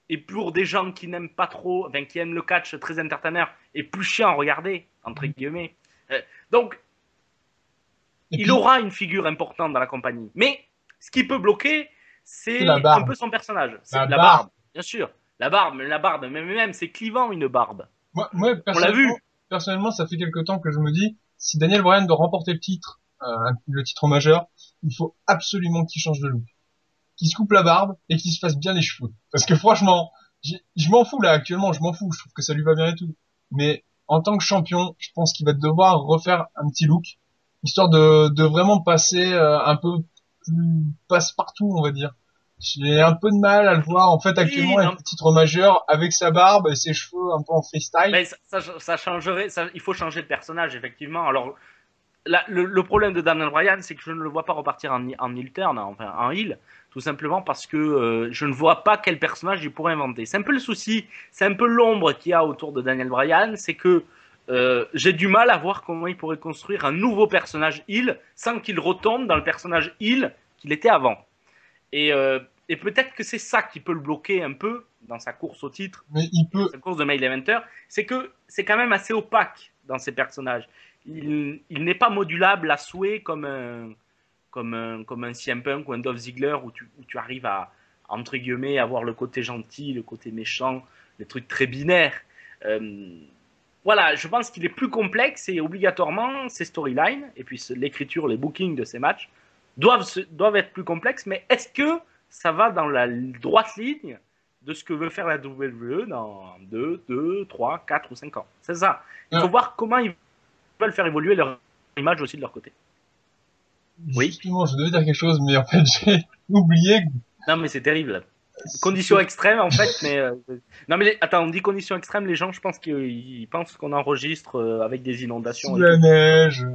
Speaker 4: et pour des gens qui n'aiment pas trop, enfin, qui aiment le catch très entertainer, est plus chiant à regarder, entre guillemets. Euh, donc, il aura une figure importante dans la compagnie. Mais ce qui peut bloquer, c'est un peu son personnage. C'est
Speaker 3: La
Speaker 4: la,
Speaker 3: barbe.
Speaker 4: barbe. bien sûr. La barbe, la barbe, mais même, c'est clivant une barbe.
Speaker 3: moi, moi,
Speaker 4: On l'a
Speaker 3: personnellement,
Speaker 4: vu.
Speaker 3: personnellement, ça fait quelque temps que je me dis, si Daniel Bryan doit remporter le titre, le titre majeur, il faut absolument qu'il change de look. Qu'il se coupe la barbe et qu'il se fasse bien les cheveux. Parce que franchement, je m'en fous là actuellement, je m'en fous, je trouve que ça lui va bien et tout. Mais en tant que champion, je pense qu'il va devoir refaire un petit look, histoire de, de vraiment passer euh, un peu plus passe-partout, on va dire. J'ai un peu de mal à le voir, en fait, actuellement,
Speaker 4: Oui,
Speaker 3: avec le titre majeur, avec sa barbe et ses cheveux un peu en freestyle.
Speaker 4: Mais ça, ça, ça changerait, ça- il faut changer de personnage, effectivement. Alors, la- le, le problème de Daniel Bryan, c'est que je ne le vois pas repartir en, en heel turn, enfin en heel, tout simplement parce que euh, je ne vois pas quel personnage il pourrait inventer. C'est un peu le souci, c'est un peu l'ombre qu'il y a autour de Daniel Bryan, c'est que euh, j'ai du mal à voir comment il pourrait construire un nouveau personnage heel sans qu'il retombe dans le personnage heel qu'il était avant. Et, euh, et peut-être que c'est ça qui peut le bloquer un peu dans sa course au titre
Speaker 3: Mais il peut,
Speaker 4: sa course de mail eventer, c'est que c'est quand même assez opaque dans ces personnages. Il, il n'est pas modulable à souhait comme un, comme un, comme un CM Punk ou un Dolph Ziggler où tu, où tu arrives à, entre guillemets, avoir le côté gentil, le côté méchant, les trucs très binaires. Euh, voilà, je pense qu'il est plus complexe et obligatoirement ses storylines et puis l'écriture, les bookings de ces matchs doivent, se- doivent être plus complexes. Mais est-ce que ça va dans la droite ligne de ce que veut faire la WWE dans 2, 2, 3, 4 ou 5 ans? C'est ça. Il faut
Speaker 3: Ouais.
Speaker 4: voir comment ils veulent faire évoluer leur image aussi de leur côté. Oui.
Speaker 3: justement, je devais dire quelque chose, mais en fait, <laughs> j'ai oublié.
Speaker 4: Non, mais c'est terrible. Conditions extrêmes, en fait, mais. euh, Non, mais les- attends, on dit conditions extrêmes, les gens, je pense qu'ils ils pensent qu'on enregistre euh, avec des inondations
Speaker 3: Sous la neige.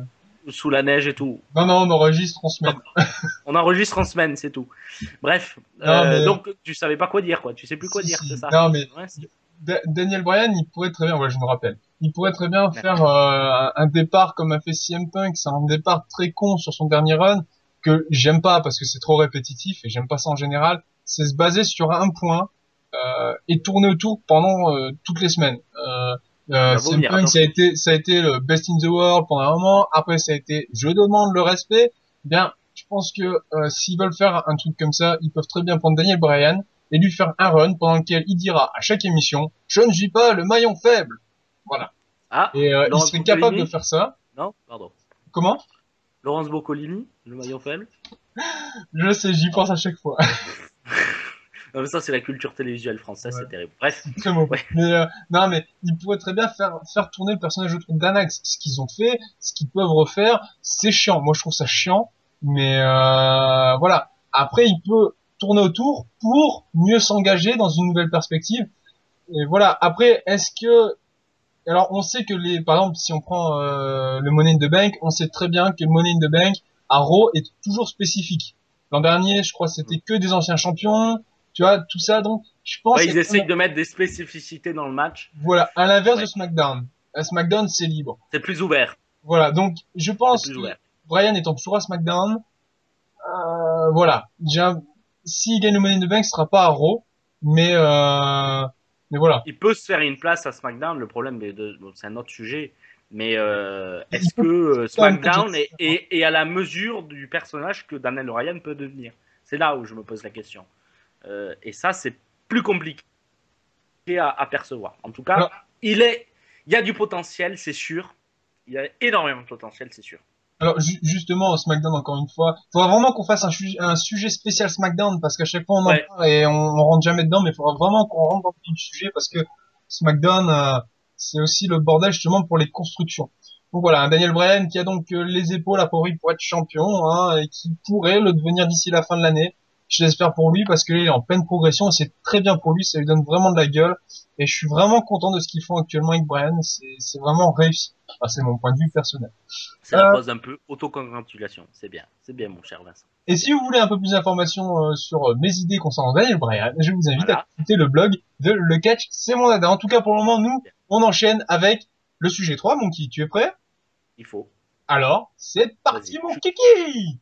Speaker 4: sous la neige et tout.
Speaker 3: Non, non, on enregistre en semaine. <laughs>
Speaker 4: On enregistre en semaine, c'est tout. Bref.
Speaker 3: Non,
Speaker 4: euh,
Speaker 3: mais-
Speaker 4: Donc, tu savais pas quoi dire, quoi. Tu sais plus quoi
Speaker 3: Si,
Speaker 4: dire,
Speaker 3: si.
Speaker 4: c'est ça.
Speaker 3: Non, mais
Speaker 4: Ouais,
Speaker 3: Daniel Bryan, il pourrait très bien, ouais, je me rappelle, il pourrait très bien faire euh, un départ comme a fait CM Punk, c'est un départ très con sur son dernier run que j'aime pas parce que c'est trop répétitif et j'aime pas ça en général. C'est se baser sur un point euh, et tourner autour pendant euh, toutes les semaines. Euh, euh, CM Punk, ça a été, ça a été le best in the world pendant un moment. Après, ça a été, je demande le respect. Bien, je pense que euh, s'ils veulent faire un truc comme ça, ils peuvent très bien prendre Daniel Bryan et lui faire un run pendant lequel il dira à chaque émission je ne suis pas le maillon faible. Voilà.
Speaker 4: Ah,
Speaker 3: Et euh, il serait capable de faire ça.
Speaker 4: non, pardon.
Speaker 3: Comment
Speaker 4: Laurence Boccolini, le maillon faible. <laughs>
Speaker 3: Je sais, j'y pense à chaque fois. <laughs>
Speaker 4: Non, mais ça, c'est la culture télévisuelle française,
Speaker 3: Ouais.
Speaker 4: c'est terrible. Bref.
Speaker 3: Très mauvais.
Speaker 4: Ouais.
Speaker 3: Mais euh, non, mais ils pourraient très bien faire faire tourner le personnage autour d'Anax. Ce qu'ils ont fait, ce qu'ils peuvent refaire, c'est chiant. Moi, je trouve ça chiant. Mais euh, voilà. Après, il peut tourner autour pour mieux s'engager dans une nouvelle perspective. Et voilà. Après, est-ce que alors on sait que les, par exemple, si on prend euh, le Money in the Bank, on sait très bien que le Money in the Bank à Raw est toujours spécifique. L'an dernier, je crois, c'était que des anciens champions. Tu vois, tout ça. Donc, je pense.
Speaker 4: Ouais, ils essayent de mettre des spécificités dans le match.
Speaker 3: voilà, à l'inverse
Speaker 4: Ouais.
Speaker 3: de SmackDown. À SmackDown, c'est libre.
Speaker 4: C'est plus ouvert.
Speaker 3: Voilà, donc je pense que. Brian étant toujours à SmackDown, euh, voilà, s'il gagne le Money in the Bank, ce sera pas à Raw, mais euh... mais voilà.
Speaker 4: Il peut se faire une place à SmackDown. Le problème, bon, c'est un autre sujet. Mais euh, <laughs> est-ce que euh, SmackDown est, est- est à la mesure du personnage que Daniel Ryan peut devenir? C'est là où je me pose la question. Euh, et ça, c'est plus compliqué à, à percevoir. En tout cas,
Speaker 3: Alors-
Speaker 4: il est, il y a du potentiel, c'est sûr. Il y a énormément de potentiel, c'est sûr.
Speaker 3: Alors ju- justement, SmackDown encore une fois, il faudra vraiment qu'on fasse un, su- un sujet spécial SmackDown parce qu'à chaque fois on en
Speaker 4: Ouais.
Speaker 3: parle et on, on rentre jamais dedans, mais il faudra vraiment qu'on rentre dans le sujet parce que SmackDown, euh, c'est aussi le bordel justement pour les constructions. Donc voilà, un Daniel Bryan qui a donc euh, les épaules à Paris pour être champion hein, et qui pourrait le devenir d'ici la fin de l'année. Je l'espère pour lui parce qu'il est en pleine progression et c'est très bien pour lui, ça lui donne vraiment de la gueule et je suis vraiment content de ce qu'ils font actuellement avec Bryan, c'est vraiment réussi. Enfin, c'est mon point de vue personnel.
Speaker 4: C'est la
Speaker 3: Euh,
Speaker 4: pause un peu autocongratulation. C'est bien, c'est bien, mon cher Vincent.
Speaker 3: Et si vous voulez un peu plus d'informations euh, sur euh, mes idées concernant Daniel Bryan, je vous invite
Speaker 4: Voilà.
Speaker 3: à écouter le blog de Le Catch, c'est mon dada. En tout cas, pour le moment, nous, on enchaîne avec le sujet 3. Monkey, tu es prêt?
Speaker 4: Il faut.
Speaker 3: Alors, c'est parti, mon kiki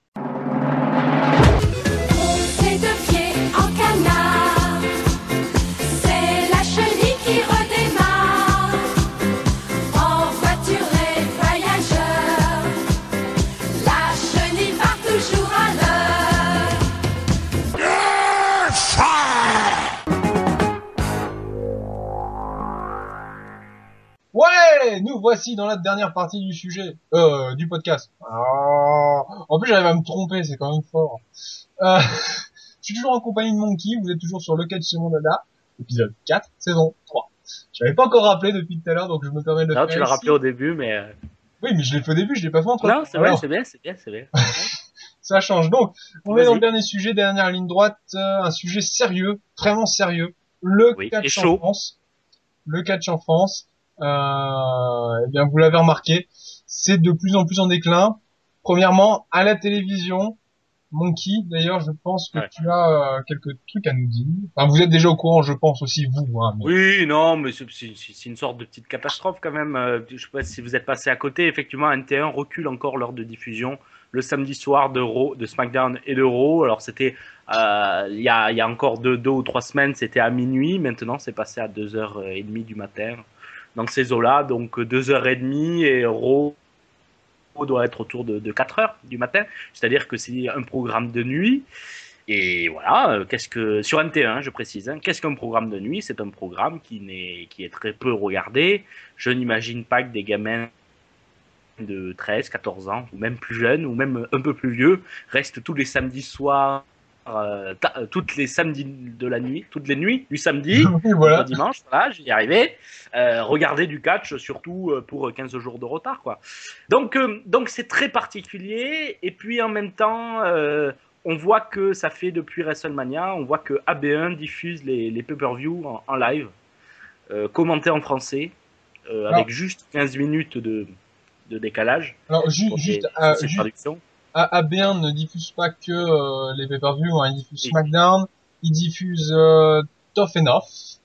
Speaker 3: Nous voici dans la dernière partie du sujet, euh, du podcast. Ah, en plus, j'arrive à me tromper, c'est quand même fort. Euh, <laughs> je suis toujours en compagnie de Monkey, vous êtes toujours sur Le Catch, c'est mon dada. Épisode 4, saison 3. Je l'avais pas encore rappelé depuis tout à l'heure, donc je me permets de le
Speaker 4: Non,
Speaker 3: faire.
Speaker 4: tu l'as rappelé au début, mais. euh,
Speaker 3: Oui, mais je l'ai fait au début, je l'ai pas fait entre
Speaker 4: Non, c'est vrai, c'est bien, c'est bien, c'est bien. <laughs>
Speaker 3: ça change. Donc, on est dans le dernier sujet, dernière ligne droite, euh, un sujet sérieux, vraiment sérieux. Le
Speaker 4: Oui,
Speaker 3: catch en. France. Le catch en France. Euh, eh bien, vous l'avez remarqué, c'est de plus en plus en déclin. Premièrement, à la télévision. Monkey, d'ailleurs, je pense que
Speaker 4: Ouais.
Speaker 3: tu as euh, quelques trucs à nous dire. Enfin, vous êtes déjà au courant, je pense aussi vous. Hein, mais-
Speaker 4: Oui, non, mais c'est- une sorte de petite catastrophe quand même. Euh, Je sais pas si vous êtes passé à côté. Effectivement, NT1 recule encore l'heure de diffusion le samedi soir de Raw, de SmackDown et de Raw. Alors c'était euh, il y, a, il y a encore deux, deux ou trois semaines, c'était à minuit. Maintenant, c'est passé à 2h30 du matin. Dans ces eaux-là, donc 2h30 et Raw doit être autour de, de 4h du matin. C'est-à-dire que c'est un programme de nuit. Et voilà, euh, qu'est-ce que sur NT1, je précise, hein, qu'est-ce qu'un programme de nuit? C'est un programme qui qui est très peu regardé. Je n'imagine pas que des gamins de 13, 14 ans, ou même plus jeunes, ou même un peu plus vieux, restent tous les samedis soirs, euh, euh, toutes les samedis de la nuit, toutes les nuits du samedi, <laughs>
Speaker 3: Oui, voilà.
Speaker 4: au dimanche, voilà, j'y arrivais. Euh, regarder du catch, surtout euh, pour 15 jours de retard, quoi. Donc, euh, donc c'est très particulier. Et puis en même temps, on voit que ça fait depuis WrestleMania, on voit que AB1 diffuse les, les pay-per-view en, en live, commentés en français, avec juste 15 minutes de, de décalage.
Speaker 3: Alors, ju- juste,
Speaker 4: les-
Speaker 3: euh,
Speaker 4: ces
Speaker 3: ju-
Speaker 4: traductions.
Speaker 3: A- AB1 ne diffuse pas que euh, les pay-per-view, hein, il diffuse
Speaker 4: Oui.
Speaker 3: SmackDown, il diffuse euh, Tough Enough.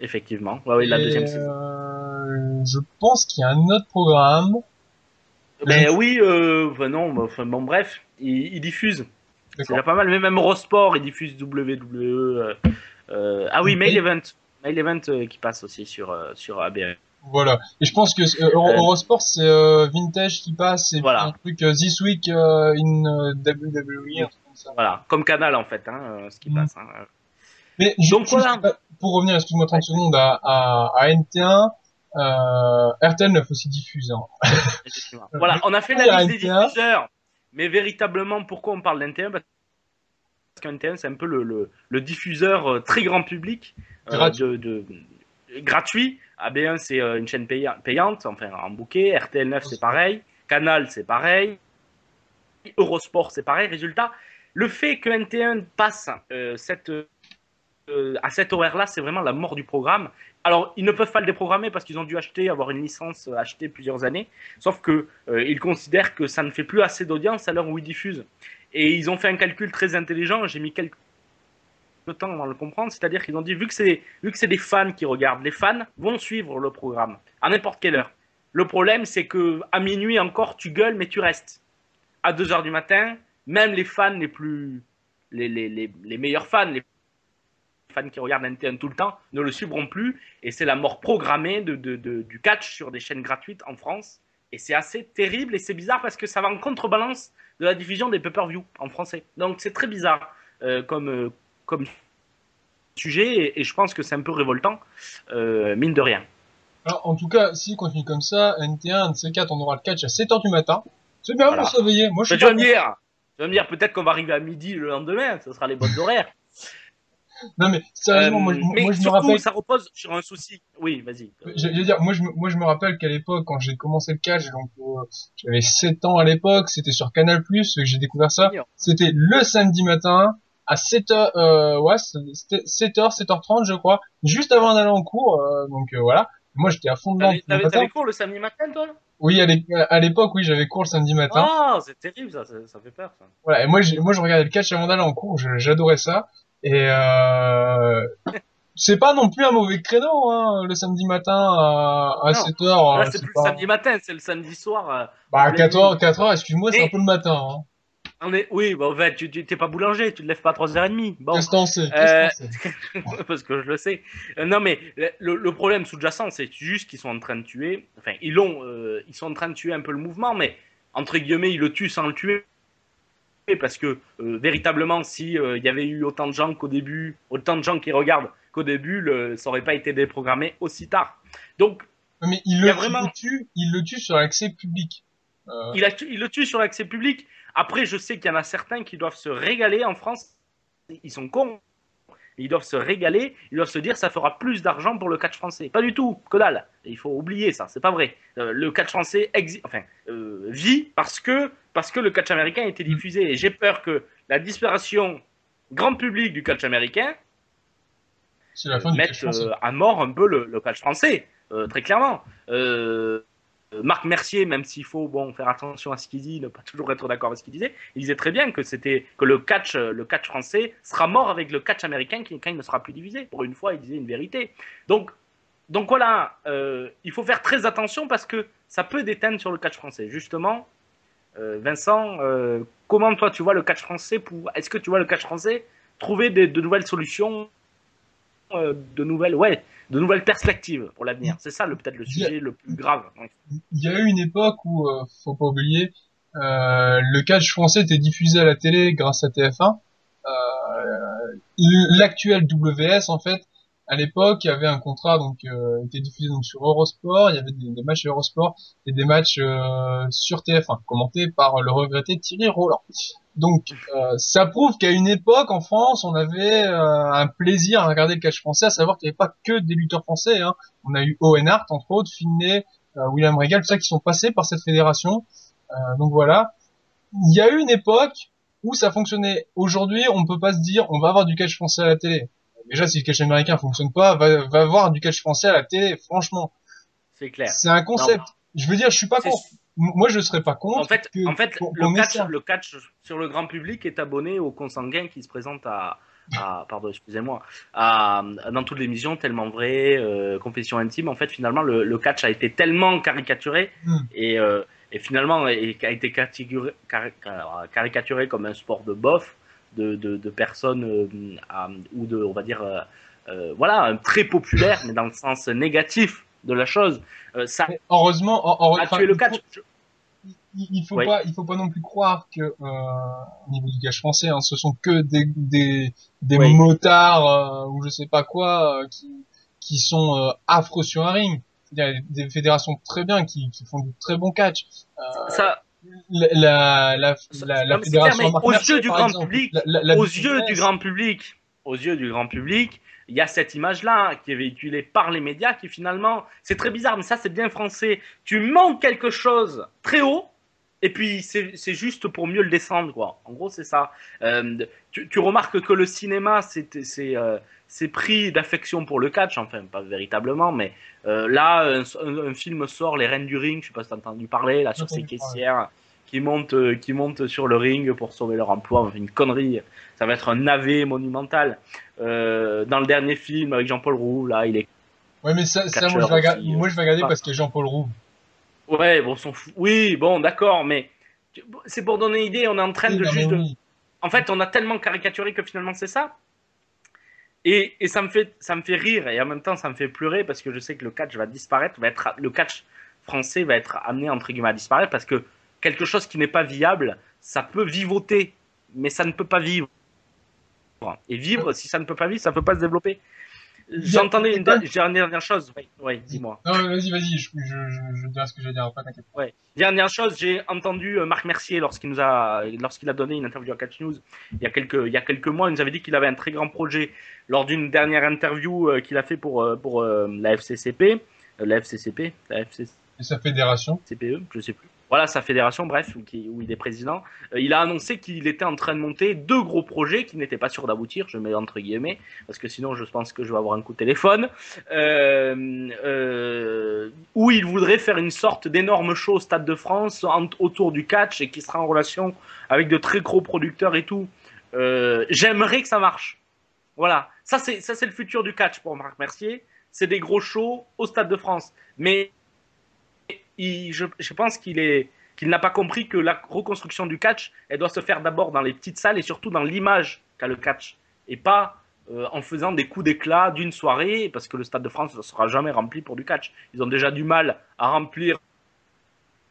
Speaker 4: Effectivement. Ouais, ouais, la
Speaker 3: Et,
Speaker 4: deuxième saison.
Speaker 3: euh, je pense qu'il y a un autre programme.
Speaker 4: Ben oui, euh, enfin non, enfin, bon, bref, ils, ils diffusent. C'est déjà pas mal, mais même Eurosport, ils diffusent WWE. ah oui. Mail Event. Mail Event qui passe aussi sur, sur AB1.
Speaker 3: Voilà. Et je pense que euh,
Speaker 4: Euh.
Speaker 3: Eurosport, c'est euh, Vintage qui passe, et
Speaker 4: Voilà.
Speaker 3: un truc This Week in WWE, un truc comme ça.
Speaker 4: Voilà, comme canal en fait, hein, ce qui
Speaker 3: Mm.
Speaker 4: passe. hein.
Speaker 3: Mais
Speaker 4: Donc, voilà.
Speaker 3: pour revenir, excuse-moi 30 secondes, à, à, à NT1, euh, RTL 9 aussi diffuse. Hein.
Speaker 4: Voilà, on a fait <laughs> la liste des
Speaker 3: NT1.
Speaker 4: diffuseurs, mais véritablement, pourquoi on parle d'NT1 Parce qu'un NT1, c'est un peu le, le, le diffuseur très grand public, euh,
Speaker 3: Gratuit.
Speaker 4: de, de- gratuit. AB1, c'est euh, une chaîne paya- payante, enfin en bouquet. RTL9, c'est pareil. Canal, c'est pareil. Eurosport, c'est pareil. Résultat, le fait que NT1 passe euh, cette, euh, à cet horaire-là, c'est vraiment la mort du programme. Alors, ils ne peuvent pas le déprogrammer parce qu'ils ont dû acheter, avoir une licence euh, achetée plusieurs années. Sauf que euh, ils considèrent que ça ne fait plus assez d'audience à l'heure où ils diffusent. Et ils ont fait un calcul très intelligent. J'ai mis quelques temps avant de le comprendre. C'est-à-dire qu'ils ont dit vu que c'est vu que c'est des fans qui regardent, les fans vont suivre le programme à n'importe quelle heure. Le problème, c'est que à minuit encore, tu gueules, mais tu restes. À 2 heures du matin, même les fans les plus les, les, les, les meilleurs fans, les fans qui regardent NTN tout le temps, ne le suivront plus. Et c'est la mort programmée de, de, de- du catch sur des chaînes gratuites en France. Et c'est assez terrible et c'est bizarre parce que ça va en contrebalance de la diffusion des pay-per-view en français. Donc c'est très bizarre euh, comme, euh, comme sujet et, et je pense que c'est un peu révoltant, euh, mine de rien.
Speaker 3: Alors, en tout cas, s'il continue comme ça, NT1, un de ces quatre, on aura le catch à 7h du matin. C'est bien
Speaker 4: Voilà.
Speaker 3: pour se réveiller. Moi, je suis
Speaker 4: tu vas me dire, tu vas me dire peut-être qu'on va arriver à midi le lendemain, ce sera les bonnes <laughs> horaires.
Speaker 3: Non, mais sérieusement,
Speaker 4: Euh,
Speaker 3: moi, je-
Speaker 4: mais
Speaker 3: moi, je me rappelle.
Speaker 4: ça repose sur un souci. Oui, vas-y.
Speaker 3: Je, je veux dire, moi je, me- moi je me rappelle qu'à l'époque, quand j'ai commencé le catch, donc euh, j'avais 7 ans à l'époque, c'était sur Canal+, que j'ai découvert ça. C'était le samedi matin, à 7h, euh, ouais, c'était 7h, 7h30 je crois, juste avant d'aller en cours, euh, donc euh, voilà. Moi j'étais à fond dedans.
Speaker 4: T'avais cours le samedi matin, toi?
Speaker 3: Oui, à l'é- à l'époque, oui, j'avais cours le samedi matin.
Speaker 4: Ah, c'est terrible ça, ça, ça fait peur ça.
Speaker 3: Voilà, et moi, j'ai- moi je regardais le catch avant d'aller en cours, je- j'adorais ça. Et euh, c'est pas non plus un mauvais créneau, hein, le samedi matin à, à
Speaker 4: Non.
Speaker 3: 7h.
Speaker 4: Là, c'est plus le samedi matin, c'est le samedi soir. euh,
Speaker 3: Bah, à
Speaker 4: le
Speaker 3: 4h, 4h, excuse-moi, c'est un peu le matin. Hein.
Speaker 4: On est... Oui, bah, en fait, tu t'es pas boulanger, tu te lèves pas à 3h30. Bon, Euh, <laughs> parce que je le sais. Euh, non, mais le, le problème sous-jacent, c'est juste qu'ils sont en train de tuer. Enfin, ils l'ont. euh, ils sont en train de tuer un peu le mouvement, mais entre guillemets, ils le tuent sans le tuer. Parce que euh, véritablement, si euh, y avait eu autant de gens qu'au début, autant de gens qui regardent qu'au début, le, ça aurait pas été déprogrammé aussi tard. Donc,
Speaker 3: Mais il le,
Speaker 4: vraiment-
Speaker 3: il le tue, il le tue sur l'accès public.
Speaker 4: Il, a il le tue sur l'accès public. Après, je sais qu'il y en a certains qui doivent se régaler en France. Ils sont cons. ils doivent se régaler, ils doivent se dire ça fera plus d'argent pour le catch français. Pas du tout, que dalle. Il faut oublier ça, c'est pas vrai. Euh, le catch français enfin, euh, vit parce que, parce que le catch américain a été diffusé. Et j'ai peur que la disparition grand public du catch américain
Speaker 3: français.
Speaker 4: euh, à mort un peu le, le catch français, très clairement. Euh, Marc Mercier, même s'il faut bon faire attention à ce qu'il dit, ne pas toujours être d'accord avec ce qu'il disait, il disait très bien que c'était que le catch, euh, le catch français sera mort avec le catch américain qui, quand il ne sera plus divisé. Pour une fois, il disait une vérité. Donc, donc voilà, euh, il faut faire très attention parce que ça peut déteindre sur le catch français. Justement, Vincent, comment toi tu vois le catch français Est-ce que tu vois le catch français trouver de nouvelles solutions, de nouvelles, ouais, de nouvelles perspectives pour l'avenir C'est ça le peut-être le sujet le plus grave.
Speaker 3: Il y a eu une époque où, euh, faut pas oublier, euh, le catch français était diffusé à la télé grâce à TF1. Euh, L'actuel WS, en fait, à l'époque, il y avait un contrat, donc, euh, était diffusé donc sur Eurosport. Il y avait des, des matchs Eurosport et des matchs euh, sur TF1, commentés par le regretté Thierry Roland. Donc, euh, ça prouve qu'à une époque, en France, on avait euh, un plaisir à regarder le catch français, à savoir qu'il n'y avait pas que des lutteurs français. Hein. On a eu Owen Hart, entre autres, Finney, euh, William Regal, tout ça qui sont passés par cette fédération. Donc voilà. Il y a eu une époque où ça fonctionnait. Aujourd'hui, on peut pas se dire on va avoir du catch français à la télé. Déjà, si le catch américain fonctionne pas, va, va avoir du catch français à la télé. Franchement,
Speaker 4: C'est clair.
Speaker 3: c'est un concept. Je veux dire, je suis pas contre. Moi, je serais pas contre.
Speaker 4: En fait,
Speaker 3: que-
Speaker 4: en fait le, catch,
Speaker 3: ça.
Speaker 4: le catch sur le grand public est abonné aux consanguins qui se présentent à, à pardon, excusez-moi, dans toutes les émissions, tellement vrai, euh, confession intime. En fait, finalement, le, le catch a été tellement caricaturé
Speaker 3: Hmm.
Speaker 4: et, euh, et finalement et, a été caricaturé, cari- caricaturé comme un sport de bof de, de, de personnes euh, à- ou de, on va dire, euh, euh, voilà, très populaire, mais dans le sens négatif de la chose. Euh, ça
Speaker 3: Mais heureusement,
Speaker 4: a tué le
Speaker 3: il
Speaker 4: catch.
Speaker 3: faut- il, il faut
Speaker 4: Oui.
Speaker 3: pas, il faut pas non plus croire que euh, au niveau du catch français, hein, ce sont que des des, des
Speaker 4: Oui.
Speaker 3: motards euh, ou je sais pas quoi euh, qui qui sont affreux sur un ring. Il y a des fédérations très bien qui, qui font du très bon catch.
Speaker 4: Ça,
Speaker 3: la la la, la, fédération
Speaker 4: clair, aux yeux du grand
Speaker 3: exemple,
Speaker 4: public, aux yeux du grand public, aux yeux du grand public, il y a cette image-là qui est véhiculée par les médias qui finalement, c'est très bizarre, mais ça c'est bien français. Tu manques quelque chose très haut. Et puis c'est juste pour mieux le descendre, quoi. En gros, c'est ça. Euh, tu, tu remarques que le cinéma, c'est euh, pris d'affection pour le catch, enfin pas véritablement, mais euh, là, un, film sort, Les Reines du Ring, je sais pas si t'as entendu parler, là sur ces
Speaker 3: parler.
Speaker 4: Qui montent, euh, qui montent sur le ring pour sauver leur emploi, enfin, une connerie. Ça va être un navet monumental. Euh, dans le dernier film avec Jean-Paul Roux, là, il est
Speaker 3: Ouais, mais ça, ça moi, je vais regarder,
Speaker 4: aussi, euh,
Speaker 3: moi je vais regarder
Speaker 4: pas.
Speaker 3: parce qu'il y a Jean-Paul Roux.
Speaker 4: Ouais, bon. Oui, bon, d'accord, mais c'est pour donner une idée, on est en train
Speaker 3: Oui,
Speaker 4: de juste.
Speaker 3: oui.
Speaker 4: En fait, on a tellement caricaturé que finalement c'est ça. Et, et ça me fait ça me fait rire et en même temps ça me fait pleurer parce que je sais que le catch va disparaître, va être le catch français va être amené entre guillemets à disparaître parce que quelque chose qui n'est pas viable, ça peut vivoter, mais ça ne peut pas vivre. Et vivre, si ça ne peut pas vivre, ça ne peut pas se développer. J'entendais une der- dernière chose. Oui, oui, dis-moi.
Speaker 3: Non, mais vas-y, vas-y, je, je, je, je dirai ce que je vais dire après, t'inquiète.
Speaker 4: Ouais. Dernière chose, j'ai entendu euh, Marc Mercier lorsqu'il nous a, lorsqu'il a donné une interview à Catch News il y a quelques, il y a quelques mois, il nous avait dit qu'il avait un très grand projet lors d'une dernière interview euh, qu'il a fait pour, euh, pour euh, la FCCP, la FCCP, la FCCP.
Speaker 3: Et sa fédération?
Speaker 4: CPE, je sais plus. Voilà sa fédération, bref, où, il est président. Euh, il a annoncé qu'il était en train de monter deux gros projets qui n'étaient pas sûrs d'aboutir, je mets entre guillemets, parce que sinon je pense que je vais avoir un coup de téléphone, euh, euh, où il voudrait faire une sorte d'énorme show au Stade de France autour du catch et qui sera en relation avec de très gros producteurs et tout. J'aimerais que ça marche. Voilà, ça c'est le futur du catch pour Marc Mercier. C'est des gros shows au Stade de France, mais je, pense qu'il n'a pas compris que la reconstruction du catch, elle doit se faire d'abord dans les petites salles et surtout dans l'image qu'a le catch, et pas euh, en faisant des coups d'éclat d'une soirée, parce que le Stade de France ne sera jamais rempli pour du catch. Ils ont déjà du mal à remplir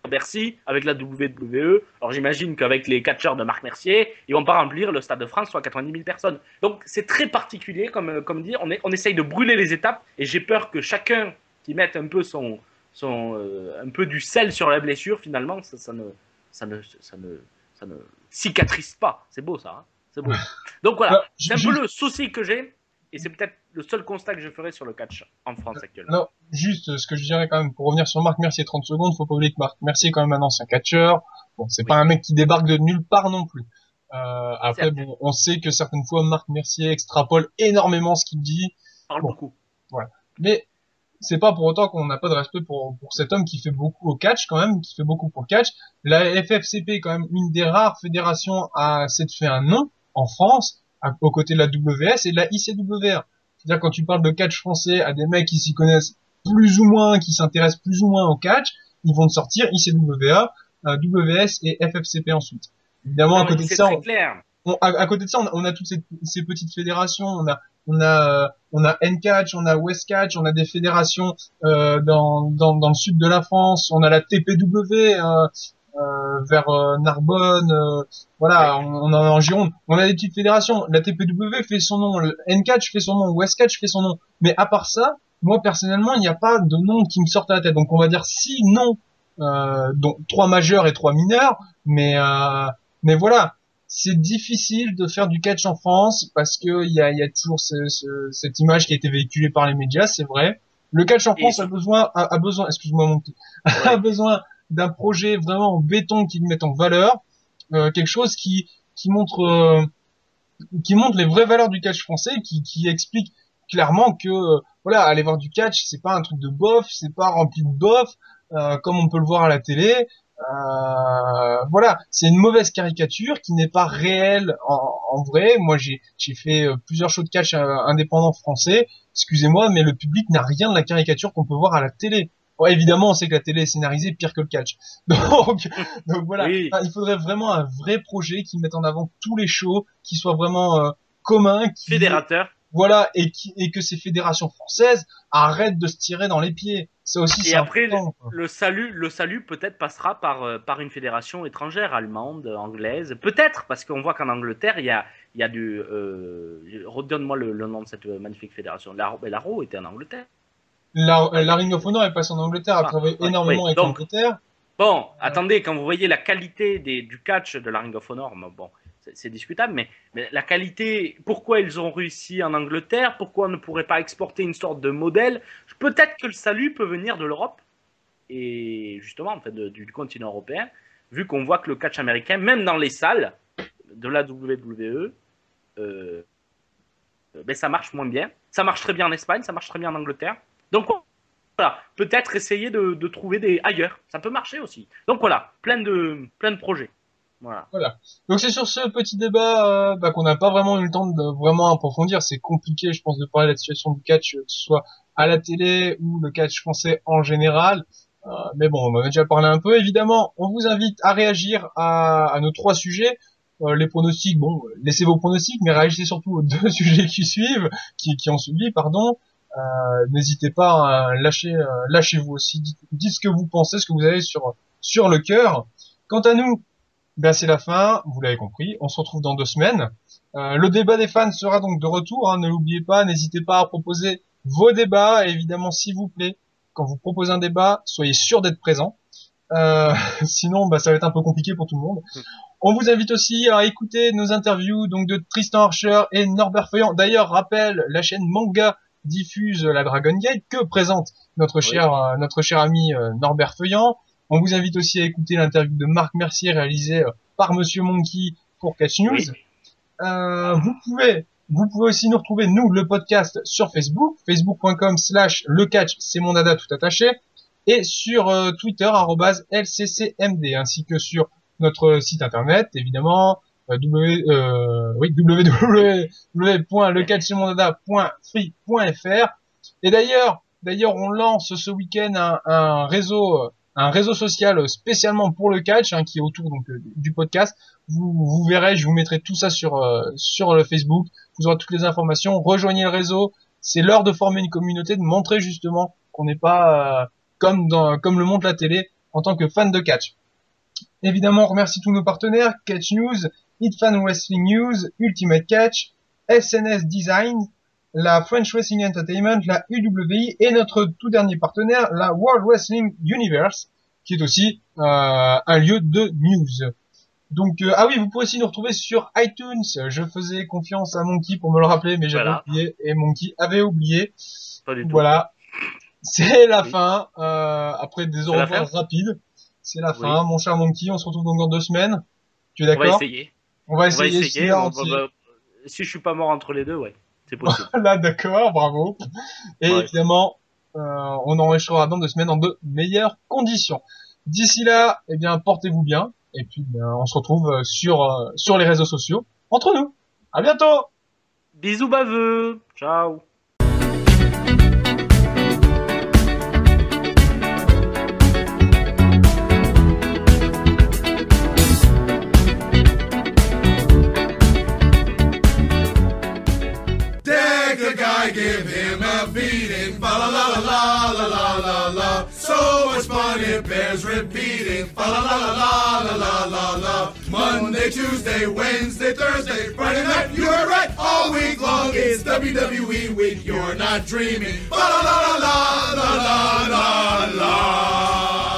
Speaker 4: Bercy avec la WWE. Alors j'imagine qu'avec les catcheurs de Marc Mercier, ils vont pas remplir le Stade de France soit 90 000 personnes. Donc c'est très particulier, comme, euh, comme on essaye de brûler les étapes, et j'ai peur que chacun qui mette un peu son, son euh, un peu du sel sur la blessure, finalement, ça, ça ne, ça ne, ça ne, ça ne cicatrise pas. C'est beau ça, hein c'est beau. Donc voilà,
Speaker 3: Alors,
Speaker 4: c'est un peu le souci que j'ai. Et c'est peut-être le seul constat que je ferai sur le catch en France actuellement.
Speaker 3: Non, juste ce que je dirais quand même pour revenir sur Marc Mercier 30 secondes, faut pas oublier que Marc Mercier est quand même un ancien catcheur. Bon, c'est
Speaker 4: Oui.
Speaker 3: pas un mec qui débarque de nulle part non plus. Euh, après, bon, on sait que certaines fois Marc Mercier extrapole énormément ce qu'il dit,
Speaker 4: parle
Speaker 3: Bon.
Speaker 4: beaucoup.
Speaker 3: mais c'est pas pour autant qu'on n'a pas de respect pour, pour cet homme qui fait beaucoup au catch quand même, qui fait beaucoup pour le catch. La FFCP est quand même une des rares fédérations à s'être fait un nom en France, à, aux côtés de la WS et de la ICWR. C'est-à-dire quand tu parles de catch français à des mecs qui s'y connaissent plus ou moins, qui s'intéressent plus ou moins au catch, ils vont te sortir ICWA, euh, WS et FFCP ensuite. Évidemment,
Speaker 4: Non,
Speaker 3: à
Speaker 4: mais
Speaker 3: côté de ça, on- à, à côté de ça, on a, on a toutes ces, ces petites fédérations. On a, on a, euh, on a N-Catch, on a West-Catch, on a des fédérations euh, dans, dans, dans le sud de la France. On a la TPW euh, euh, vers euh, Narbonne. euh, voilà, on, on en a en Gironde. On a des petites fédérations. La TPW fait son nom, le N-Catch fait son nom, West-Catch fait son nom. Mais à part ça, moi personnellement, il n'y a pas de nom qui me sortent à la tête. Donc on va dire six noms, euh, dont trois majeurs et trois mineurs. Mais euh, mais voilà, c'est difficile de faire du catch en France parce que il y a, y a toujours ce- ce- cette image qui a été véhiculée par les médias, c'est vrai. Le catch en
Speaker 4: Et
Speaker 3: France a besoin, a, a besoin, excuse-moi mon petit, <laughs> a besoin d'un projet vraiment en béton qui le mette en valeur, euh, quelque chose qui qui montre euh, qui montre les vraies valeurs du catch français, qui qui explique clairement que euh, voilà, aller voir du catch, c'est pas un truc de bof, c'est pas rempli de bof, euh, comme on peut le voir à la télé. Euh, voilà, c'est une mauvaise caricature qui n'est pas réelle en, en vrai. Moi, j'ai fait euh, plusieurs shows de catch euh, indépendants français. Excusez-moi, mais le public n'a rien de la caricature qu'on peut voir à la télé. Ouais, évidemment, on sait que la télé est scénarisée pire que le catch. <laughs> Donc, donc voilà,
Speaker 4: Oui.
Speaker 3: Il faudrait vraiment un vrai projet qui mette en avant tous les shows, qui soit vraiment euh, commun, qui,
Speaker 4: Fédérateur.
Speaker 3: voilà, et, qui, et que ces fédérations françaises arrêtent de se tirer dans les pieds. Aussi,
Speaker 4: Et après. Le salut, le salut peut-être passera par, euh, par une fédération étrangère, allemande, anglaise. Peut-être, parce qu'on voit qu'en Angleterre, il y a, il y a du. Euh, Redonne-moi le, le nom de cette euh, magnifique fédération. L'Aro ben, l'Aro était en Angleterre.
Speaker 3: La, la Ring of Honor est passée en Angleterre, a
Speaker 4: Ah,
Speaker 3: travaillé
Speaker 4: ouais,
Speaker 3: énormément
Speaker 4: oui,
Speaker 3: avec l'Angleterre.
Speaker 4: Bon, attendez, quand vous voyez la qualité des, du catch de la Ring of Honor, bon, c'est- discutable, mais, la qualité, pourquoi ils ont réussi en Angleterre, pourquoi on ne pourrait pas exporter une sorte de modèle Peut-être que le salut peut venir de l'Europe et justement en fait du continent européen, vu qu'on voit que le catch américain, même dans les salles de la WWE, euh, ben, ça marche moins bien. Ça marche très bien en Espagne, ça marche très bien en Angleterre. Donc voilà, peut-être essayer de, de trouver des ailleurs. Ça peut marcher aussi. Donc voilà, plein de, plein de projets. Voilà.
Speaker 3: Donc c'est sur ce petit débat euh, bah, qu'on n'a pas vraiment eu le temps de vraiment approfondir. C'est compliqué, je pense, de parler de la situation du catch, euh, que ce soit à la télé ou le catch français en général. Euh, mais bon, on en a déjà parlé un peu. Évidemment, on vous invite à réagir à, à nos trois sujets. Euh, les pronostics, bon, euh, laissez vos pronostics, mais réagissez surtout aux <laughs> deux sujets qui suivent, qui, qui ont suivi, pardon. Euh, N'hésitez pas à lâcher, euh, lâchez-vous aussi. Dites, dites ce que vous pensez, ce que vous avez sur sur le cœur. Quant à nous, ben c'est la fin, vous l'avez compris. On se retrouve dans deux semaines. Euh, le débat des fans sera donc de retour. hein, ne l'oubliez pas. N'hésitez pas à proposer vos débats. Et évidemment, s'il vous plaît, quand vous proposez un débat, soyez sûr d'être présent. Euh, <laughs> sinon, bah, ça va être un peu compliqué pour tout le monde. On vous invite aussi à écouter nos interviews donc de Tristan Archer et Norbert Feuillant. D'ailleurs, rappel, la chaîne Manga diffuse la Dragon Gate que présente notre cher euh, notre cher ami euh, Norbert Feuillant. On vous invite aussi à écouter l'interview de Marc Mercier réalisée euh, par Monsieur Monkey pour Catch News.
Speaker 4: Oui.
Speaker 3: Euh, vous pouvez vous pouvez aussi nous retrouver nous le podcast sur Facebook, facebook.com slash le catch, c'est mon dada tout attaché, et sur euh, Twitter arrobase lccmd, ainsi que sur notre site internet évidemment euh, w, euh, oui, et d'ailleurs d'ailleurs on lance ce week-end un, un réseau euh, un réseau social spécialement pour le catch hein, qui est autour donc euh, du podcast vous, verrez, je vous mettrai tout ça sur euh, sur le Facebook. Vous aurez toutes les informations. Rejoignez le réseau. C'est l'heure de former une communauté, de montrer justement qu'on n'est pas euh, comme dans comme le montre la télé en tant que fan de catch. Évidemment, on remercie tous nos partenaires Catch News, Hit Fan Wrestling News, Ultimate Catch, SNS Design, la French Wrestling Entertainment, la UWI et notre tout dernier partenaire, la World Wrestling Universe, qui est aussi euh, un lieu de news. Donc euh, ah oui, vous pouvez aussi nous retrouver sur iTunes. Je faisais confiance à Monkey pour me le rappeler, mais j'avais
Speaker 4: Voilà.
Speaker 3: oublié et Monkey avait oublié.
Speaker 4: Pas du tout.
Speaker 3: Voilà, c'est la
Speaker 4: Oui.
Speaker 3: fin. Euh, après des au revoir rapides, c'est la
Speaker 4: Oui.
Speaker 3: fin. Mon cher Monkey, on se retrouve donc dans deux semaines. Tu es
Speaker 4: On va
Speaker 3: d'accord?
Speaker 4: essayer.
Speaker 3: On va
Speaker 4: On va
Speaker 3: essayer.
Speaker 4: essayer. on va- va- Si je suis pas mort entre les deux, ouais. C'est possible. <laughs>
Speaker 3: Là, d'accord, bravo. Et
Speaker 4: Ouais.
Speaker 3: évidemment, euh, on enregistrera dans deux semaines en de meilleures conditions. D'ici là, eh bien, portez-vous bien. Et puis, ben, on se retrouve sur, euh, sur les réseaux sociaux, entre nous. À bientôt!
Speaker 4: Bisous baveux. Ciao.
Speaker 6: it bears repeating. Fa la la la la la la la Monday, Tuesday, Wednesday, Thursday, Friday night. You heard right. All week long it's WWE week. You're not dreaming. Fa la la la la la la la.